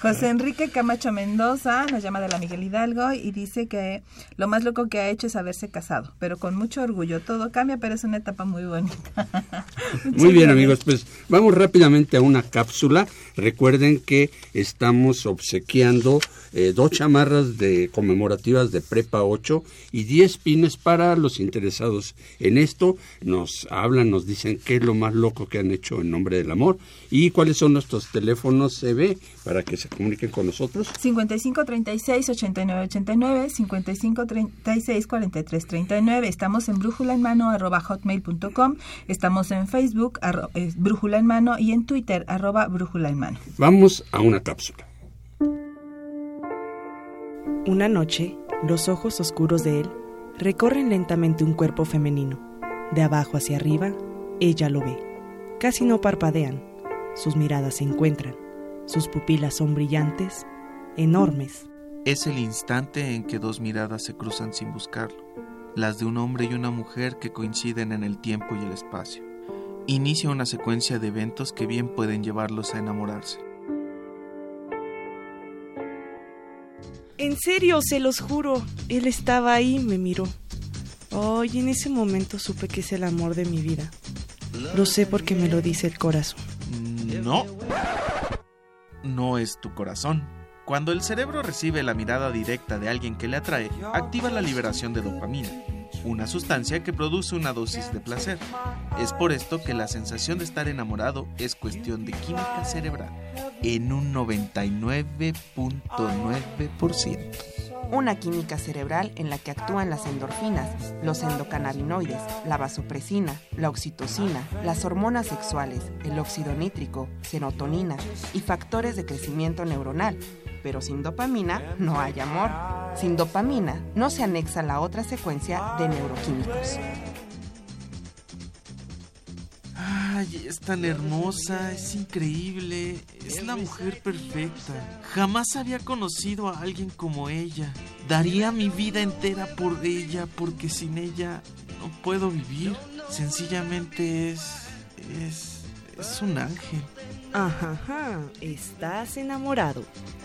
José Enrique Camacho Mendoza nos llama de la Miguel Hidalgo y dice que lo más loco que ha hecho es haberse casado, pero con mucho orgullo. Todo cambia, pero es una etapa muy bonita.
Muy bien amigos, pues vamos rápidamente a una cápsula. Recuerden que estamos obsequiando eh, dos chamarras de conmemorativas de Prepa 8 y 10 pines para los interesados en esto. Nos hablan, nos dicen qué es lo más loco que han hecho en nombre del amor y cuáles son nuestros teléfonos CB para que se comuniquen con nosotros.
55 36 89 89 55 36 43 39 estamos en brújula en mano arroba hotmail.com estamos en Facebook arro- eh, brújula en mano y en Twitter arroba brújula en mano
Vamos a una cápsula.
Una noche, los ojos oscuros de él recorren lentamente un cuerpo femenino. De abajo hacia arriba, ella lo ve. Casi no parpadean. Sus miradas se encuentran. Sus pupilas son brillantes, enormes.
Es el instante en que dos miradas se cruzan sin buscarlo, las de un hombre y una mujer que coinciden en el tiempo y el espacio. Inicia una secuencia de eventos que bien pueden llevarlos a enamorarse.
En serio, se los juro. Él estaba ahí y me miró. Oh, y en ese momento supe que es el amor de mi vida. Lo sé porque me lo dice el corazón.
No. No es tu corazón. Cuando el cerebro recibe la mirada directa de alguien que le atrae, activa la liberación de dopamina, una sustancia que produce una dosis de placer. Es por esto que la sensación de estar enamorado es cuestión de química cerebral, en un 99.9%.
Una química cerebral en la que actúan las endorfinas, los endocannabinoides, la vasopresina, la oxitocina, las hormonas sexuales, el óxido nítrico, serotonina y factores de crecimiento neuronal. Pero sin dopamina no hay amor. Sin dopamina no se anexa la otra secuencia de neuroquímicos.
Es tan hermosa, es increíble, es la mujer perfecta. Jamás había conocido a alguien como ella. Daría mi vida entera por ella porque sin ella no puedo vivir. Sencillamente es... es... es un ángel.
Ajá, estás enamorado.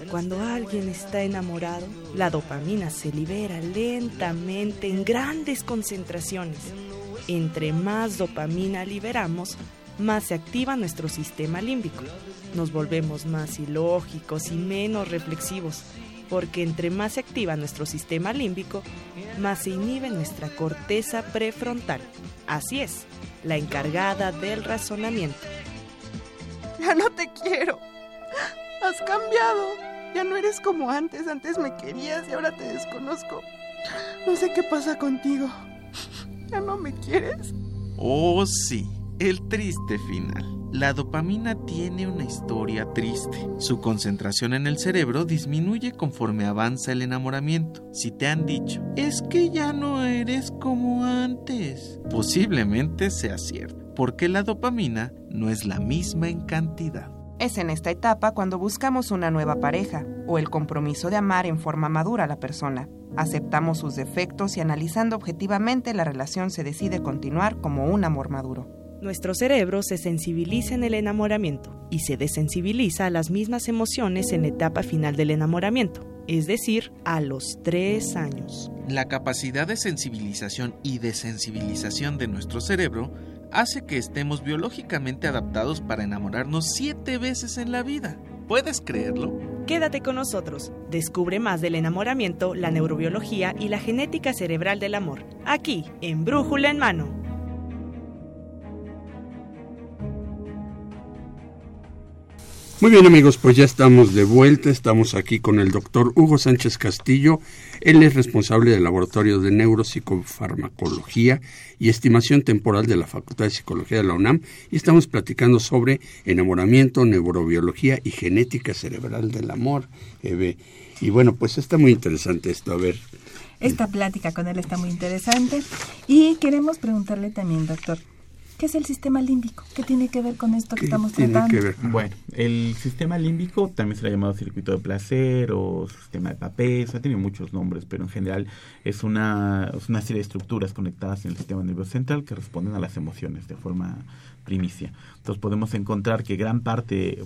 Cuando alguien está enamorado, la dopamina se libera lentamente en grandes concentraciones. Entre más dopamina liberamos, más se activa nuestro sistema límbico. Nos volvemos más ilógicos y menos reflexivos, porque entre más se activa nuestro sistema límbico, más se inhibe nuestra corteza prefrontal. Así es, la encargada del razonamiento.
Ya no te quiero. Has cambiado. Ya no eres como antes. Antes me querías y ahora te desconozco. No sé qué pasa contigo. ¿Ya no me quieres?
Oh, sí, el triste final. La dopamina tiene una historia triste. Su concentración en el cerebro disminuye conforme avanza el enamoramiento. Si te han dicho, es que ya no eres como antes, posiblemente sea cierto, porque la dopamina no es la misma en cantidad.
Es en esta etapa cuando buscamos una nueva pareja o el compromiso de amar en forma madura a la persona. Aceptamos sus defectos y analizando objetivamente la relación se decide continuar como un amor maduro.
Nuestro cerebro se sensibiliza en el enamoramiento y se desensibiliza a las mismas emociones en la etapa final del enamoramiento, es decir, a los tres años.
La capacidad de sensibilización y desensibilización de nuestro cerebro hace que estemos biológicamente adaptados para enamorarnos siete veces en la vida. ¿Puedes creerlo?
Quédate con nosotros. Descubre más del enamoramiento, la neurobiología y la genética cerebral del amor. Aquí, en Brújula en Mano.
Muy bien amigos, pues ya estamos de vuelta, estamos aquí con el doctor Hugo Sánchez Castillo, él es responsable del Laboratorio de Neuropsicofarmacología y Estimación Temporal de la Facultad de Psicología de la UNAM y estamos platicando sobre enamoramiento, neurobiología y genética cerebral del amor. Y bueno, pues está muy interesante esto, a ver.
Esta plática con él está muy interesante y queremos preguntarle también, doctor, ¿Qué es el sistema límbico? ¿Qué tiene que ver con esto que estamos tratando?
Bueno, el sistema límbico también se le ha llamado circuito de placer o sistema de papel, ha tenido muchos nombres, pero en general es una, es una serie de estructuras conectadas en el sistema nervioso central que responden a las emociones de forma primicia. Entonces podemos encontrar que gran parte,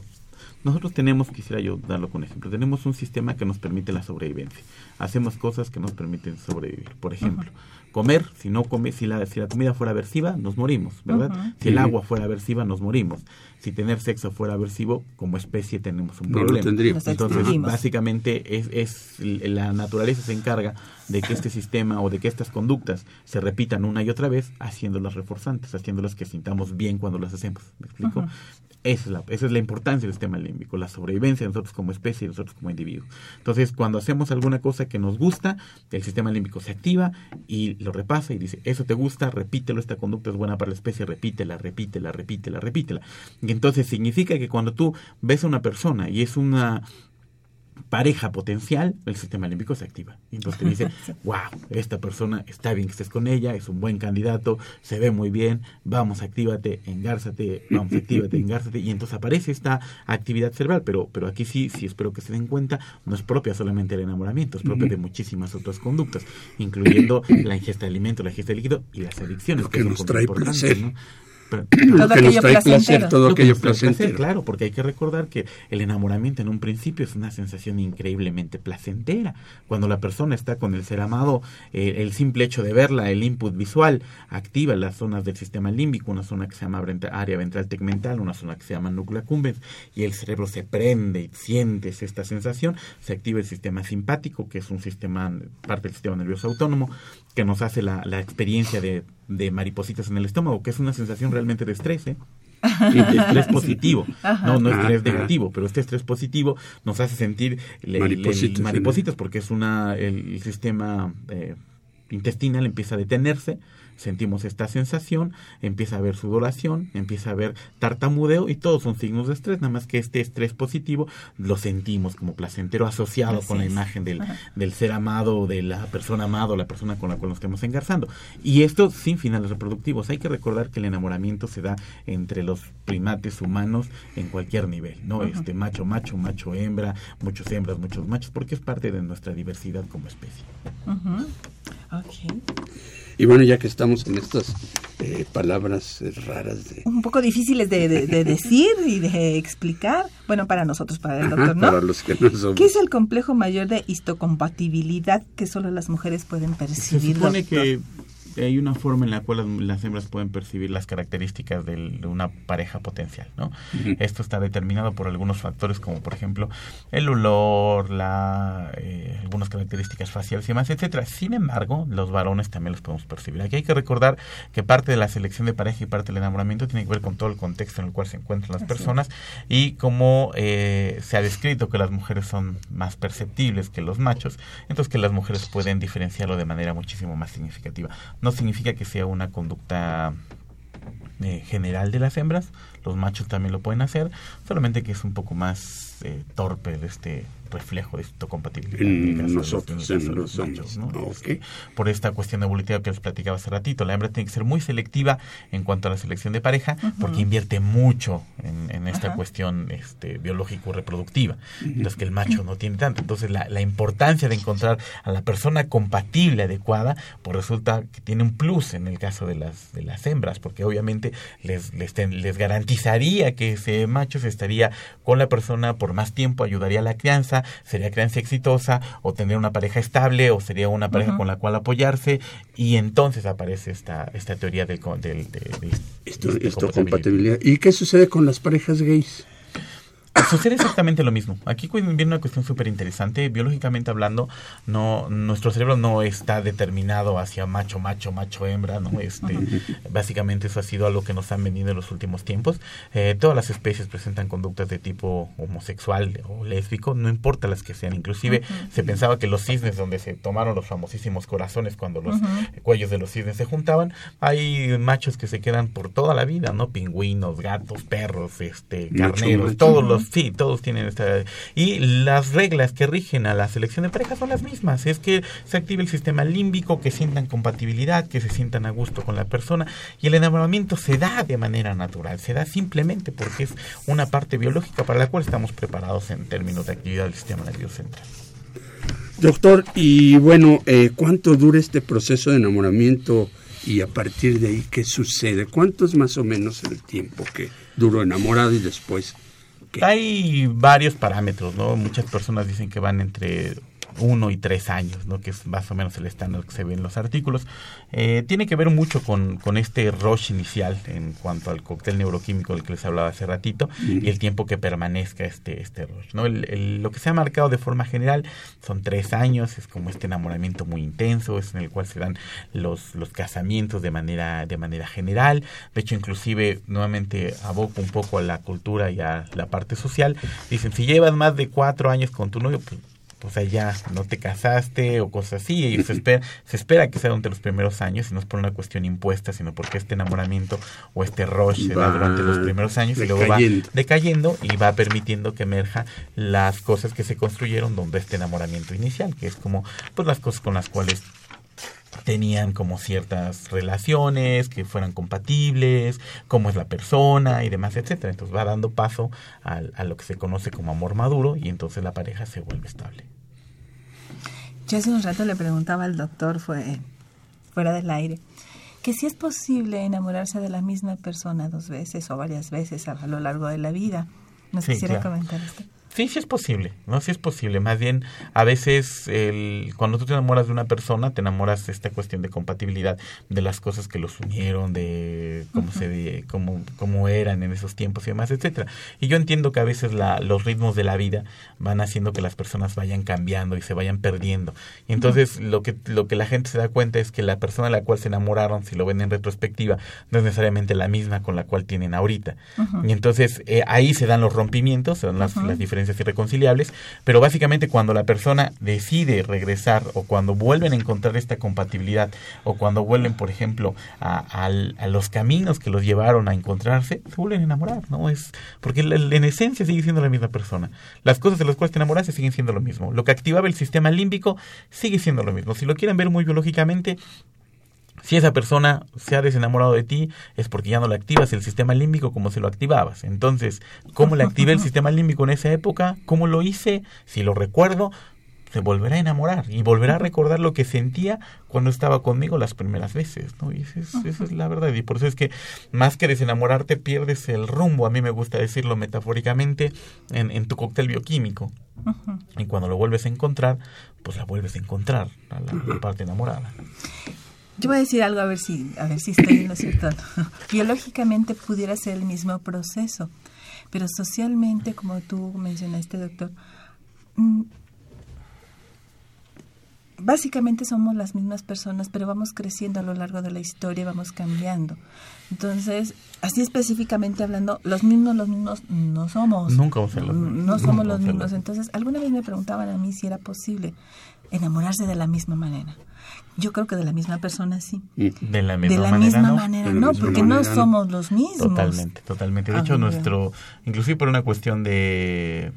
nosotros tenemos, quisiera yo darlo con ejemplo, tenemos un sistema que nos permite la sobrevivencia. Hacemos cosas que nos permiten sobrevivir. Por ejemplo, comer, si no come, si la, si la comida fuera aversiva, nos morimos, ¿verdad? Si el agua fuera aversiva, nos morimos. Si tener sexo fuera aversivo, como especie tenemos un problema. Entonces, básicamente es, es la naturaleza se encarga de que este sistema o de que estas conductas se repitan una y otra vez, haciéndolas reforzantes, haciéndolas que sintamos bien cuando las hacemos. ¿Me explico? Esa es, la, esa es la importancia del sistema límbico, la sobrevivencia de nosotros como especie y nosotros como individuos. Entonces, cuando hacemos alguna cosa que nos gusta, el sistema límbico se activa y lo repasa y dice, eso te gusta, repítelo, esta conducta es buena para la especie, repítela, repítela, repítela, repítela. Y entonces significa que cuando tú ves a una persona y es una pareja potencial, el sistema límbico se activa. Y entonces te dice, wow, esta persona está bien que estés con ella, es un buen candidato, se ve muy bien, vamos, actívate, engárzate, vamos, actívate, engárzate. Y entonces aparece esta actividad cerebral, pero, pero aquí sí, sí espero que se den cuenta, no es propia solamente del enamoramiento, es propia de muchísimas otras conductas, incluyendo la ingesta de alimentos, la ingesta de líquido y las adicciones.
Lo que, nos trae placer.
¿no?
todo que nos trae placer, todo aquello placentero.
Claro, porque hay que recordar que el enamoramiento en un principio es una sensación increíblemente placentera. Cuando la persona está con el ser amado, eh, el simple hecho de verla, el input visual, activa las zonas del sistema límbico, una zona que se llama área ventral tegmental, una zona que se llama núcleo accumbens, y el cerebro se prende y sientes esta sensación, se activa el sistema simpático, que es un sistema, parte del sistema nervioso autónomo, que nos hace la, la experiencia de, de, maripositas en el estómago, que es una sensación realmente de estrés, ¿eh? de estrés positivo, no, no estrés negativo, pero este estrés positivo nos hace sentir maripositas, maripositas porque es una el, sistema eh, intestinal empieza a detenerse, sentimos esta sensación, empieza a haber sudoración, empieza a haber tartamudeo y todos son signos de estrés, nada más que este estrés positivo lo sentimos como placentero asociado con la imagen del, del, ser amado, de la persona amada, la persona con la cual nos estamos engarzando. Y esto sin finales reproductivos. Hay que recordar que el enamoramiento se da entre los primates humanos en cualquier nivel, ¿no? Este macho, macho, macho, hembra, muchos hembras, muchos machos, porque es parte de nuestra diversidad como especie.
Y bueno, ya que estamos en estas eh, palabras raras de...
Un poco difíciles de, decir y de explicar, bueno, para nosotros, para el doctor, ¿no?
Para los que no somos.
¿Qué es el complejo mayor de histocompatibilidad que solo las mujeres pueden percibir,
Se supone que hay una forma en la cual las, hembras pueden percibir las características de, una pareja potencial, ¿no? Esto está determinado por algunos factores como por ejemplo el olor, la, eh, algunas características faciales y demás, etcétera. Sin embargo, los varones también los podemos percibir. Aquí hay que recordar que parte de la selección de pareja y parte del enamoramiento tiene que ver con todo el contexto en el cual se encuentran las personas y cómo eh, se ha descrito que las mujeres son más perceptibles que los machos, entonces que las mujeres pueden diferenciarlo de manera muchísimo más significativa. No significa que sea una conducta eh, general de las hembras. los machos también lo pueden hacer, solamente que es un poco más eh, torpe de este reflejo de compatibilidad
En
el caso de los-
nosotros,
en el
en
caso de
los
machos, ¿no?
hombres.
Este, por esta cuestión evolutiva que les platicaba hace ratito. La hembra tiene que ser muy selectiva en cuanto a la selección de pareja porque invierte mucho en, en esta
Ajá.
cuestión este, biológico-reproductiva, mientras que el macho no tiene tanto. Entonces la, la importancia de encontrar a la persona compatible, adecuada, pues resulta que tiene un plus en el caso de las, de las hembras, porque obviamente les, les, ten- les garantizaría que ese macho se estaría con la persona por más tiempo, ayudaría a la crianza, sería crianza exitosa, o tendría una pareja estable, o sería una pareja con la cual apoyarse, y entonces aparece esta, esta teoría del,
Esto,
de
esto compatibilidad. ¿Y qué sucede con las parejas gays?
Sucede exactamente lo mismo. Aquí viene una cuestión súper interesante. Biológicamente hablando, no, nuestro cerebro no está determinado hacia macho, macho, macho, hembra, ¿no? Este, básicamente eso ha sido algo que nos han venido en los últimos tiempos. Eh, todas las especies presentan conductas de tipo homosexual o lésbico, no importa las que sean. Inclusive se pensaba que los cisnes, donde se tomaron los famosísimos corazones cuando los cuellos de los cisnes se juntaban, hay machos que se quedan por toda la vida, ¿no? Pingüinos, gatos, perros, este, carneros, todos los, sí, todos tienen esta y las reglas que rigen a la selección de parejas son las mismas, es que se active el sistema límbico, que sientan compatibilidad, que se sientan a gusto con la persona y el enamoramiento se da de manera natural, se da simplemente porque es una parte biológica para la cual estamos preparados en términos de actividad del sistema nervioso central.
Doctor, y bueno, eh, ¿cuánto dura este proceso de enamoramiento y a partir de ahí qué sucede? ¿Cuánto es más o menos el tiempo que duró enamorado y después?
Hay varios parámetros, ¿no? Muchas personas dicen que van entre uno y tres años, ¿no? Que es más o menos el estándar que se ve en los artículos. Eh, tiene que ver mucho con, con este rush inicial en cuanto al cóctel neuroquímico del que les hablaba hace ratito y el tiempo que permanezca este, este rush, ¿no? El- el- lo que se ha marcado de forma general son tres años, es como este enamoramiento muy intenso, es en el cual se dan los, los casamientos de manera, de manera general. De hecho, inclusive, nuevamente aboco un poco a la cultura y a la parte social. Dicen, si llevas más de cuatro años con tu novio, pues pues allá no te casaste o cosas así y se espera, se espera que sea durante los primeros años y no es por una cuestión impuesta sino porque este enamoramiento o este rush se da durante los primeros años y luego va
decayendo.
decayendo y va permitiendo que emerja las cosas que se construyeron donde este enamoramiento inicial que es como pues las cosas con las cuales tenían como ciertas relaciones que fueran compatibles, cómo es la persona y demás, etcétera. Entonces va dando paso al- a, lo que se conoce como amor maduro y entonces la pareja se vuelve estable.
Yo hace un rato le preguntaba al doctor, fue fuera del aire, que si es posible enamorarse de la misma persona dos veces o varias veces a, a lo largo de la vida. Nos
Sí,
quisiera
claro.
comentar esto.
Sí, sí es posible, ¿no? Sí es posible. Más bien, a veces, el, cuando tú te enamoras de una persona, te enamoras de esta cuestión de compatibilidad, de las cosas que los unieron, de cómo se cómo, cómo eran en esos tiempos y demás, etcétera. Y yo entiendo que a veces la, los ritmos de la vida van haciendo que las personas vayan cambiando y se vayan perdiendo. Y entonces, lo que, lo que la gente se da cuenta es que la persona a la cual se enamoraron, si lo ven en retrospectiva, no es necesariamente la misma con la cual tienen ahorita. Y entonces eh, ahí se dan los rompimientos, se dan las, las diferencias irreconciliables, pero básicamente cuando la persona decide regresar o cuando vuelven a encontrar esta compatibilidad o cuando vuelven, por ejemplo, a, a los caminos que los llevaron a encontrarse, se vuelven a enamorar, ¿no? Es porque en esencia sigue siendo la misma persona. Las cosas de las cuales te enamoraste siguen siendo lo mismo. Lo que activaba el sistema límbico sigue siendo lo mismo. Si lo quieren ver muy biológicamente, si esa persona se ha desenamorado de ti, es porque ya no le activas el sistema límbico como se lo activabas. Entonces, ¿cómo le activé el sistema límbico en esa época? ¿Cómo lo hice? Si lo recuerdo, se volverá a enamorar y volverá a recordar lo que sentía cuando estaba conmigo las primeras veces, ¿no? Y esa es, esa es la verdad. Y por eso es que más que desenamorarte, pierdes el rumbo, a mí me gusta decirlo metafóricamente, en, en tu cóctel bioquímico. Y cuando lo vuelves a encontrar, pues la vuelves a encontrar, a la, la parte enamorada.
Yo voy a decir algo a ver si, a ver si estoy en lo cierto. Biológicamente pudiera ser el mismo proceso, pero socialmente, como tú mencionaste, doctor, mm, básicamente somos las mismas personas, pero vamos creciendo a lo largo de la historia, vamos cambiando. Entonces, así específicamente hablando, los mismos, los mismos no somos.
Nunca vamos a los
No
mismos.
somos
Nunca
los mismos. Entonces, alguna vez me preguntaban a mí si era posible enamorarse de la misma manera. Yo creo que de la misma persona sí.
De la
De
misma
la
manera,
misma
no.
manera,
De
no,
misma
porque
manera,
no
no.
somos los mismos.
Totalmente, totalmente. De
Ah,
hecho,
mira.
nuestro, inclusive por una cuestión de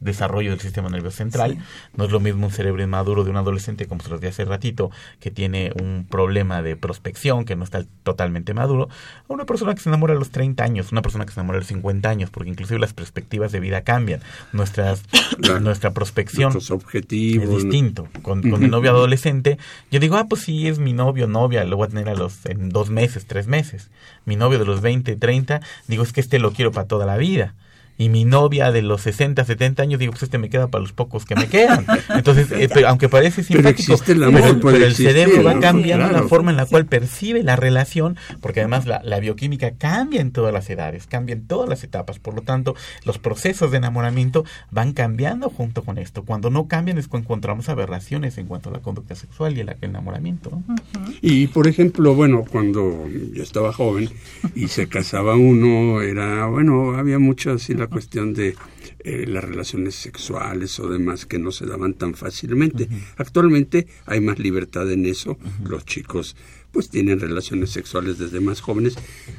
desarrollo del sistema nervioso central, no es lo mismo un cerebro inmaduro de un adolescente, como se los di hace ratito, que tiene un problema de prospección, que no está totalmente maduro, a una persona que se enamora a los 30 años, una persona que se enamora a los 50 años, porque inclusive las perspectivas de vida cambian, nuestras,
Claro.
nuestra prospección
objetivos.
es distinto. Con, con el novio adolescente, yo digo, ah, pues sí, es mi novio, novia, lo voy a tener a los, en dos meses, tres meses. Mi novio de los 20, 30, digo, es que este lo quiero para toda la vida. Y mi novia de los 60, 70 años, digo, pues este me queda para los pocos que me quedan. Entonces, eh, pero aunque parece simpático,
existe el amor,
pero, el cerebro va cambiando
Claro.
la forma en la cual percibe la relación, porque además la, la bioquímica cambia en todas las edades, cambia en todas las etapas. Por lo tanto, los procesos de enamoramiento van cambiando junto con esto. Cuando no cambian es cuando encontramos aberraciones en cuanto a la conducta sexual y el enamoramiento. ¿no?
Y por ejemplo, bueno, cuando yo estaba joven y se casaba uno, era, bueno, había mucho así la cuestión de eh, las relaciones sexuales o demás que no se daban tan fácilmente. Actualmente hay más libertad en eso, los chicos pues tienen relaciones sexuales desde más jóvenes.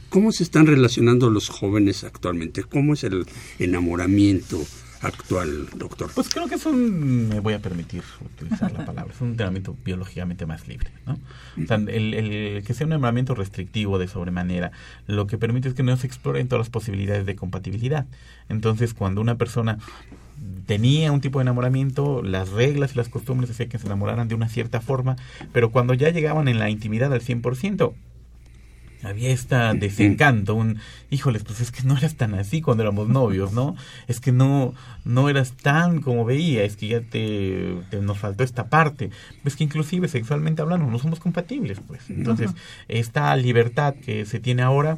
¿Cómo se están relacionando los jóvenes actualmente? ¿Cómo es el enamoramiento actual, doctor?
Pues creo que es un, me voy a permitir utilizar la palabra, es un entrenamiento biológicamente más libre, ¿no? O sea, el, el que sea un entrenamiento restrictivo de sobremanera, lo que permite es que no se exploren todas las posibilidades de compatibilidad. Entonces, cuando una persona tenía un tipo de enamoramiento, las reglas y las costumbres hacían que se enamoraran de una cierta forma, pero cuando ya llegaban en la intimidad al 100%, había este desencanto, un, híjoles, pues es que no eras tan así cuando éramos novios, ¿no? Es que no, no eras tan como veía, es que ya te, te- nos faltó esta parte. Es que inclusive sexualmente hablando no somos compatibles, pues. Entonces, esta libertad que se tiene ahora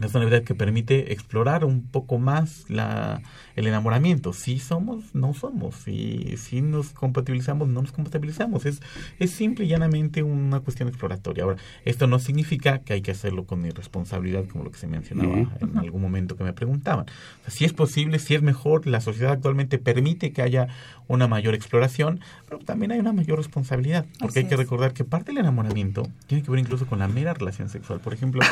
es una libertad que permite explorar un poco más la, el enamoramiento. Si somos, no somos. Si, si nos compatibilizamos, no nos compatibilizamos. Es, es simple y llanamente una cuestión exploratoria. Ahora, esto no significa que hay que hacerlo con irresponsabilidad, como lo que se mencionaba
Ujú.
en algún momento que me preguntaban. O sea, si es posible, si es mejor, la sociedad actualmente permite que haya una mayor exploración, pero también hay una mayor responsabilidad. Porque
Así
hay que recordar que parte del enamoramiento tiene que ver incluso con la mera relación sexual. Por ejemplo,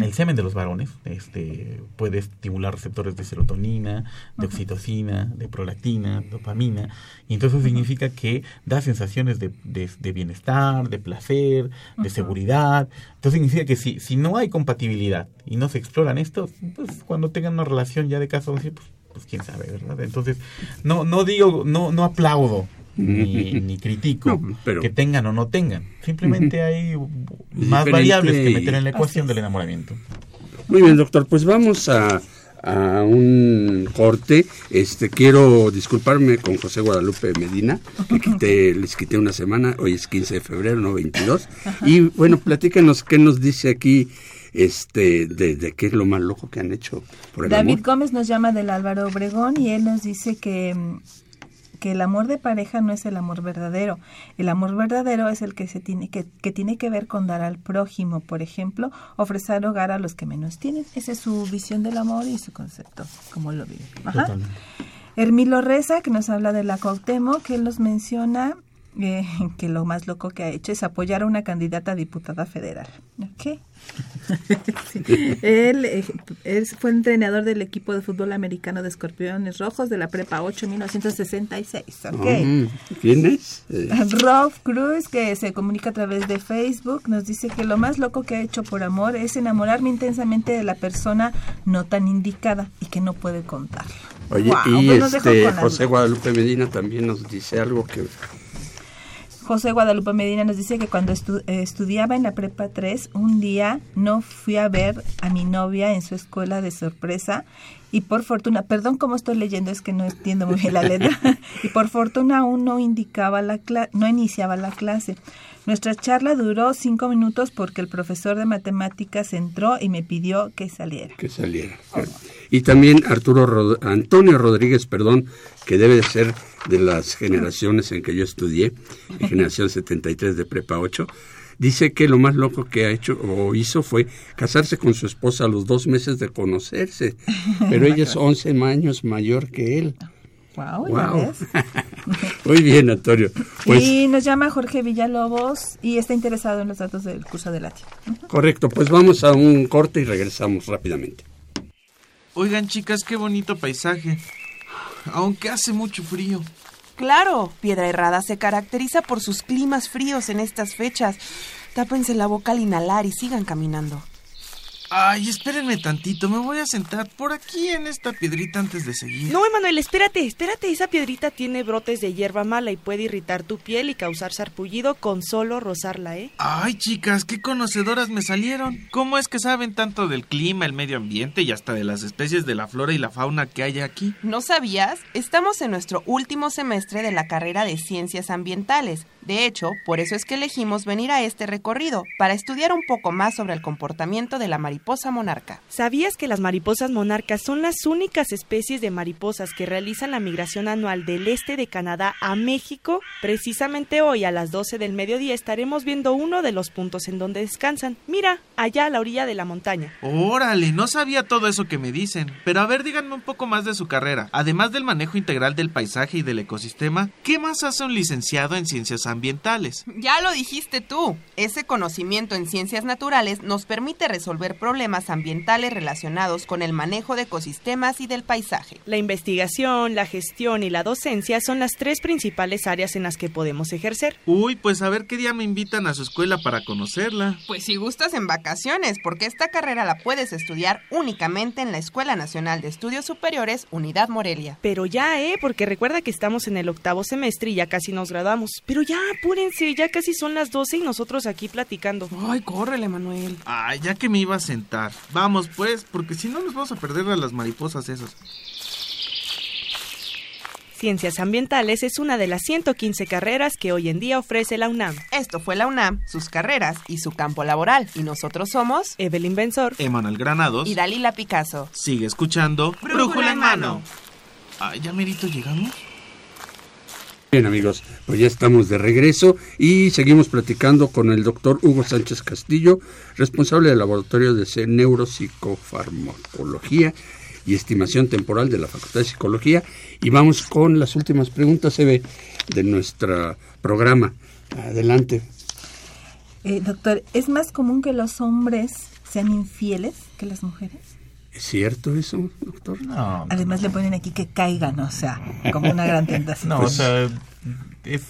el semen de los varones este, puede estimular receptores de serotonina, de oxitocina, de prolactina, dopamina, y entonces significa que da sensaciones de, de- de bienestar, de placer, de seguridad. Entonces significa que si, si no hay compatibilidad y no se exploran esto, pues cuando tengan una relación ya de caso, pues, pues quién sabe, ¿verdad? Entonces, no, no digo, no, no aplaudo. Ni, ni critico
No, pero-
que tengan o no tengan. Simplemente hay más
Diferente
variables que meter en la ecuación del enamoramiento.
Muy bien, doctor, pues vamos a, a un corte. Este quiero disculparme con José Guadalupe Medina, que quité, les quité una semana, hoy es 15 de febrero, no 22. Y bueno, platícanos qué nos dice aquí este de, de qué es lo más loco que han hecho por el
David
amor.
Gómez nos llama del Álvaro Obregón y él nos dice que, mm, que el amor de pareja no es el amor verdadero. El amor verdadero es el que se tiene que, que tiene que ver con dar al prójimo, por ejemplo, ofrecer hogar a los que menos tienen. Esa es su visión del amor y su concepto, como lo vive. Ajá. Hermilo Reza, que nos habla de la Cuauhtémoc, que él nos menciona eh, que lo más loco que ha hecho es apoyar a una candidata a diputada federal. ¿Ok? Sí. Él, eh, él fue entrenador del equipo de fútbol americano de Escorpiones Rojos de la Prepa 8 1966. ¿ok?
Mm, ¿Quién es? Eh,
Rob Cruz, que se comunica a través de Facebook, nos dice que lo más loco que ha hecho por amor es enamorarme intensamente de la persona no tan indicada y que no puede contarlo.
Oye,
Guau,
y
pues
este
con la
José. Guadalupe Medina también nos dice algo que
José Guadalupe Medina nos dice que cuando estu- eh, estudiaba en la prepa 3, un día no fui a ver a mi novia en su escuela de sorpresa y por fortuna, perdón cómo estoy leyendo, es que no entiendo muy bien la letra, y por fortuna aún no indicaba la cla- no iniciaba la clase. Nuestra charla duró cinco minutos porque el profesor de matemáticas entró y me pidió que saliera.
que saliera. Y también Arturo Antonio Rodríguez, perdón, que debe de ser de las generaciones en que yo estudié, en generación 73 de Prepa 8, dice que lo más loco que ha hecho o hizo fue casarse con su esposa a los dos meses de conocerse, pero ella es 11 años mayor que él.
Wow,
Wow. Muy bien, Antonio. Pues
y nos llama Jorge Villalobos y está interesado en los datos del curso de latín.
correcto, pues vamos a un corte y regresamos rápidamente.
Oigan, chicas, qué bonito paisaje. Aunque hace mucho frío.
Claro, Piedra Herrada se caracteriza por sus climas fríos en estas fechas. Tápense la boca al inhalar y sigan caminando.
Ay, espérenme tantito, me voy a sentar por aquí en esta piedrita antes de seguir.
No, Emanuel, espérate, espérate. Esa piedrita tiene brotes de hierba mala y puede irritar tu piel y causar sarpullido con solo rozarla, ¿eh?
Ay, chicas, qué conocedoras me salieron. ¿Cómo es que saben tanto del clima, el medio ambiente y hasta de las especies de la flora y la fauna que hay aquí?
¿No sabías? Estamos en nuestro último semestre de la carrera de Ciencias Ambientales. De hecho, por eso es que elegimos venir a este recorrido, para estudiar un poco más sobre el comportamiento de la mariposa monarca.
¿Sabías que las mariposas monarcas son las únicas especies de mariposas que realizan la migración anual del este de Canadá a México? Precisamente hoy a las 12 del mediodía estaremos viendo uno de los puntos en donde descansan. Mira, allá a la orilla de la montaña.
Órale, no sabía todo eso que me dicen. Pero a ver, díganme un poco más de su carrera. Además del manejo integral del paisaje y del ecosistema, ¿qué más hace un licenciado en ciencias ambientales?
Ya lo dijiste tú. Ese conocimiento en ciencias naturales nos permite resolver problemas ambientales relacionados con el manejo de ecosistemas y del paisaje.
La investigación, la gestión y la docencia son las tres principales áreas en las que podemos ejercer.
Uy, pues a ver qué día me invitan a su escuela para conocerla.
Pues si gustas en vacaciones, porque esta carrera la puedes estudiar únicamente en la Escuela Nacional de Estudios Superiores Unidad Morelia.
Pero ya, ¿eh? Porque recuerda que estamos en el octavo semestre y ya casi nos graduamos. Pero ya, apúrense, ya casi son las 12 y nosotros aquí platicando.
Ay, córrele, Manuel.
Ay, ya que me iba a Vamos pues, porque si no nos vamos a perder a las mariposas esas.
Ciencias ambientales es una de las 115 carreras que hoy en día ofrece la UNAM.
Esto fue la UNAM, sus carreras y su campo laboral. Y nosotros somos
Evelyn Benzor
Emanuel Granados.
y Dalila Picasso.
Sigue escuchando.
Brújula en mano.
Ay, ya merito llegamos.
Bien amigos, pues ya estamos de regreso y seguimos platicando con el doctor Hugo Sánchez Castillo, responsable del laboratorio de neuropsicofarmacología y estimación temporal de la Facultad de Psicología y vamos con las últimas preguntas, ve, de nuestro programa. Adelante.
Eh, doctor, ¿es más común que los hombres sean infieles que las mujeres?
¿Es cierto eso, doctor?
No,
Además le ponen aquí que caigan, o sea, como una gran tentación.
no,
Pues-
o sea, es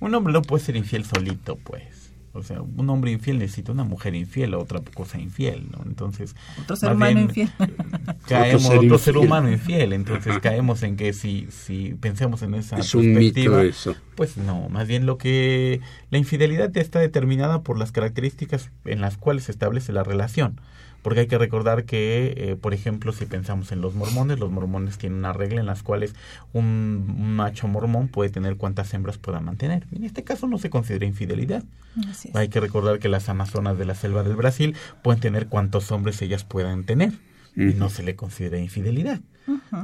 un hombre no puede ser infiel solito, pues. O sea, un hombre infiel necesita una mujer infiel o otra cosa infiel, ¿no? Entonces,
Otro ser humano
bien,
infiel.
caemos
Otro
otro
ser
humano infiel, entonces caemos en que si si pensemos en esa
Es un mito
perspectiva,
eso.
pues no, más bien lo que la infidelidad está determinada por las características en las cuales se establece la relación. Porque hay que recordar que, eh, por ejemplo, si pensamos en los mormones, los mormones tienen una regla en las cuales un macho mormón puede tener cuantas hembras pueda mantener. En este caso no se considera infidelidad. Hay que recordar que las amazonas de la selva del Brasil pueden tener cuantos hombres ellas puedan tener y no se le considera infidelidad.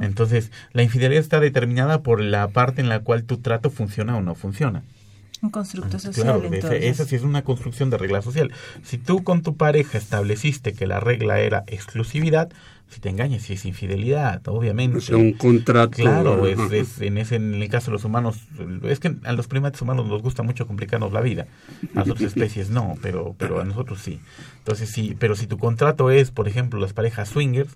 Entonces, la infidelidad está determinada por la parte en la cual tu trato funciona o no funciona.
Un constructo social,
Claro, esa,
entonces.
esa sí es una construcción de regla social. Si tú con tu pareja estableciste que la regla era exclusividad, si te engañas, si es infidelidad, obviamente.
O sea, un contrato.
Claro, es, en, ese, en el caso de los humanos, es que a los primates humanos nos gusta mucho complicarnos la vida. A las otras especies no, pero, pero a nosotros sí. Entonces sí, pero si tu contrato es, por ejemplo, las parejas swingers,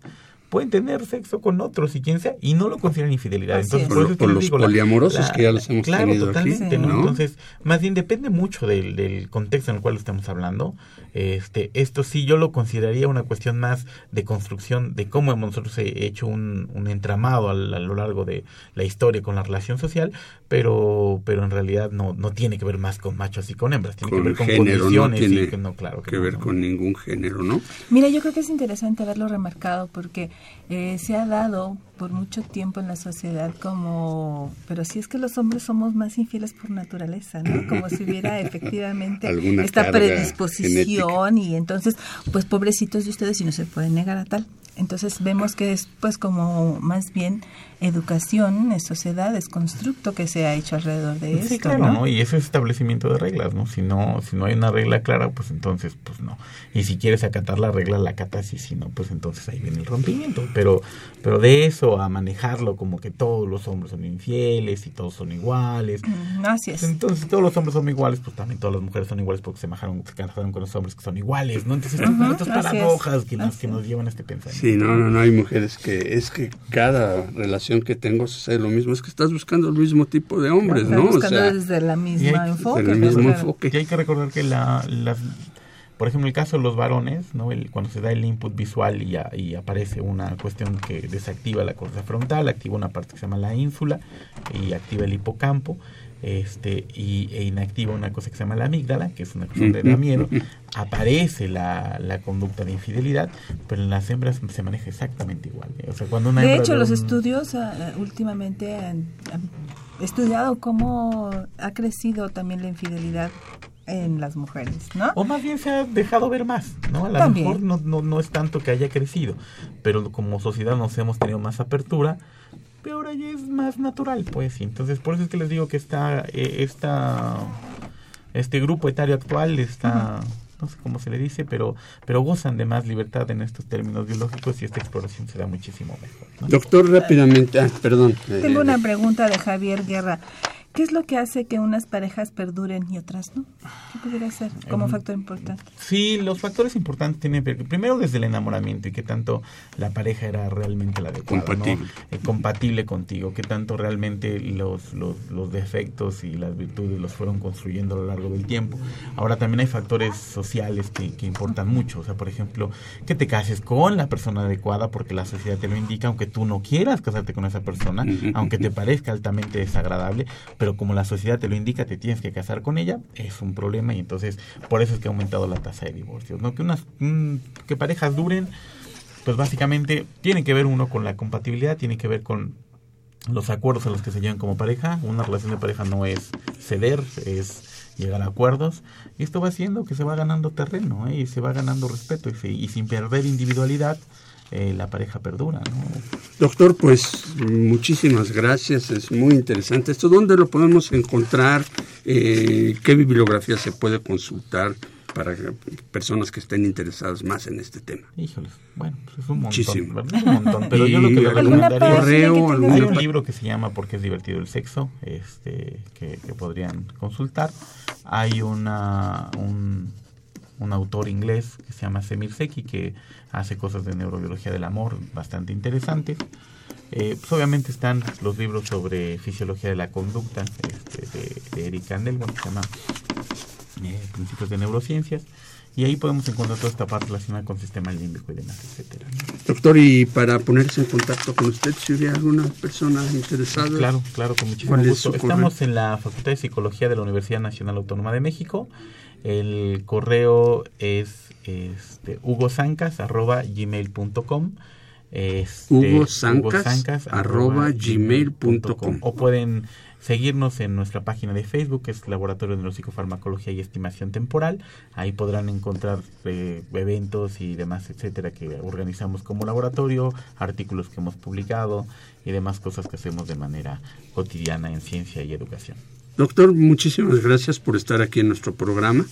pueden tener sexo con otros y quien sea, y no lo consideran infidelidad.
Así
Entonces,
es.
por
Por
eso es que
los
digo,
poliamorosos
la-
que ya los hemos
claro,
tenido aquí,
totalmente, ¿no?
¿no?
Entonces, más bien depende mucho del, del contexto en el cual estamos hablando. Este, esto sí yo lo consideraría una cuestión más de construcción de cómo hemos nosotros he- hecho un, un entramado al- a, lo largo de la historia con la relación social, pero pero en realidad no no tiene que ver más con machos y con hembras, tiene
Con
que ver con
género, no
condiciones y
tiene
que no, claro
que
no,
ver
no.
con ningún género, ¿no?
Mira, yo creo que es interesante haberlo remarcado porque eh, se ha dado por mucho tiempo en la sociedad como, pero si es que los hombres somos más infieles por naturaleza, ¿no? Como si hubiera efectivamente esta predisposición y entonces, pues pobrecitos de ustedes y no se pueden negar a tal. Entonces vemos que es pues como más bien educación, es sociedad, es constructo que se ha hecho alrededor de
Sí,
esto,
claro,
¿no?
¿no? Y eso es establecimiento de reglas, ¿no? Si no, si no hay una regla clara, pues entonces, pues no. Y si quieres acatar la regla, la acatas y si no, pues entonces ahí viene el rompimiento. pero pero de eso a manejarlo como que todos los hombres son infieles y todos son iguales.
Mm, Así es.
Entonces, si todos los hombres son iguales, pues también todas las mujeres son iguales porque se, majaron, se casaron con los hombres que son iguales, ¿no? Entonces, estas- estas
es.
paradojas que nos, que nos llevan a este pensamiento.
Sí, no, no, no, hay mujeres que es que cada relación que tengo sucede lo mismo, es que estás buscando el mismo tipo de hombres,
Está
¿no? O
buscando
sea,
desde la misma
hay-
enfoque. pues,
mismo
claro.
enfoque.
Y hay que recordar que la, las, por ejemplo, el caso de los varones, ¿no? El, cuando se da el input visual y, a- y aparece una cuestión que desactiva la corteza frontal, activa una parte que se llama la ínsula y activa el hipocampo, este y, e inactiva una cosa que se llama la amígdala, que es una cosa que da miedo, aparece la, la conducta de infidelidad, pero en las hembras se maneja exactamente igual. ¿eh? O sea, cuando una
De hecho, los
un-
estudios ah, últimamente han, han estudiado cómo ha crecido también la infidelidad en las mujeres, ¿no?
O más bien se ha dejado ver más, ¿no? A lo mejor no, no, no es tanto que haya crecido, pero como sociedad nos hemos tenido más apertura, pero ahora ya es más natural, pues. Y entonces, por eso es que les digo que está, eh, esta, este grupo etario actual está, no sé cómo se le dice, pero, pero gozan de más libertad en estos términos biológicos y esta exploración se da muchísimo mejor. ¿no?
Doctor, rápidamente, ah, perdón. eh,
Tengo
eh,
una pregunta de Javier Guerra. ¿Qué es lo que hace que unas parejas perduren y otras no? ¿Qué pudiera ser como
Em,
factor importante?
Sí, los factores importantes tienen primero desde el enamoramiento y que tanto la pareja era realmente la adecuada, ¿no?
Compatible.
Eh, compatible contigo, que tanto realmente los, los, los defectos y las virtudes los fueron construyendo a lo largo del tiempo. Ahora también hay factores sociales que, que importan mucho, o sea, por ejemplo, que te cases con la persona adecuada porque la sociedad te lo indica, aunque tú no quieras casarte con esa persona, aunque te parezca altamente desagradable, pero como la sociedad te lo indica, te tienes que casar con ella, es un problema y entonces por eso es que ha aumentado la tasa de divorcios, ¿no? Que unas mm, que parejas duren, pues básicamente tiene que ver uno con la compatibilidad, tiene que ver con los acuerdos a los que se llevan como pareja. Una relación de pareja no es ceder, es llegar a acuerdos. Y esto va haciendo que se va ganando terreno ¿eh? y se va ganando respeto y, y sin perder individualidad. Eh, la pareja perdura, ¿no?
Doctor, pues muchísimas gracias, es muy interesante esto. ¿Dónde lo podemos encontrar? Eh, ¿Qué bibliografía se puede consultar para personas que estén interesadas más en este tema?
Híjoles, bueno, pues es un montón,
Muchísimo.
¿verdad? Un montón, pero yo lo que
¿Y
le recomendaría
que tenga
hay un libro que se llama Porque es divertido el sexo, este, que, que podrían consultar. Hay una un, un autor inglés que se llama Semir Seki que hace cosas de neurobiología del amor bastante interesantes. Eh, pues obviamente están los libros sobre fisiología de la conducta este, de, de Eric Kandel, bueno, que se llama eh, Principios de Neurociencias. Y ahí podemos encontrar toda esta parte relacionada con sistema límbico y demás, etcétera.
Doctor, y para ponerse en contacto con usted, si hubiera alguna persona interesada.
Claro, claro, con muchísimo
¿Cuál es
gusto. Estamos en la Facultad de Psicología de la Universidad Nacional Autónoma de México. El correo es este, hugozancas.gmail.com este. O pueden seguirnos en nuestra página de Facebook, que es Laboratorio de Neuropsicofarmacología y Estimación Temporal. Ahí podrán encontrar eh, eventos y demás, etcétera, que organizamos como laboratorio, artículos que hemos publicado y demás cosas que hacemos de manera cotidiana en ciencia y educación.
Doctor, muchísimas gracias por estar aquí en nuestro programa.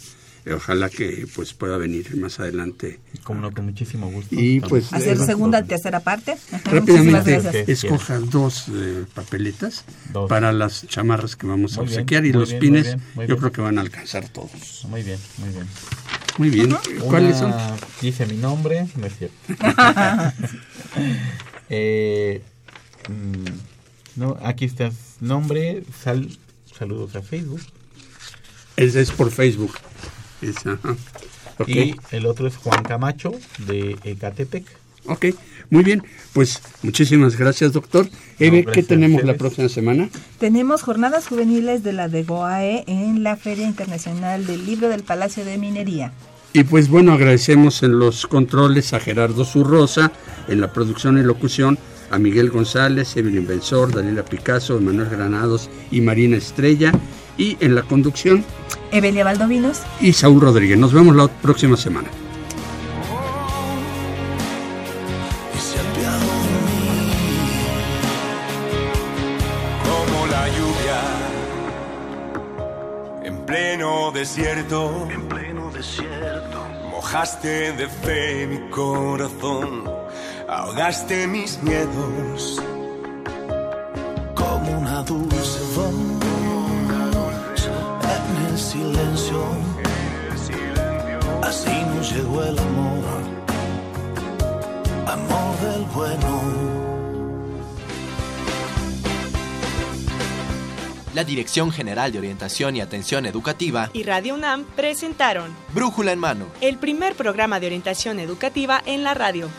Eh, Ojalá que pues pueda venir más adelante.
Como no, con muchísimo gusto.
Y pues
Hacer
eh,
segunda, tercera parte.
Rápidamente escoja dos eh, papeletas
Dos.
para las chamarras que vamos a
bien,
obsequiar y los
bien, muy
pines
bien, muy
yo creo que van a alcanzar todos.
Muy bien, muy bien.
Muy bien. ¿Cuáles son?
Dice mi nombre, no es cierto. Eh, mm, no, aquí está nombre, sal, saludos a Facebook.
Ese es por Facebook. Es, ajá. Ok.
Y el otro es Juan Camacho de Ecatepec.
Ok, muy bien. Pues muchísimas gracias, doctor. Eve, ¿qué tenemos la próxima semana?
Tenemos jornadas juveniles de la DEGOAE en la Feria Internacional del Libro del Palacio de Minería.
Y pues bueno, agradecemos en los controles a Gerardo Zurrosa, en la producción y locución a Miguel González, Evelyn Benzor, Daniela Picasso, Manuel Granados y Marina Estrella. Y en la conducción,
Evelia Valdovinos.
y Saúl Rodríguez. Nos vemos la próxima semana.
desierto en pleno desierto mojaste de fe mi corazón ahogaste mis miedos como una dulce voz en el silencio. Así nos llegó el amor, amor del bueno.
La Dirección General de Orientación y Atención Educativa
y Radio UNAM presentaron
Brújula en Mano.
el primer programa de orientación educativa en la radio.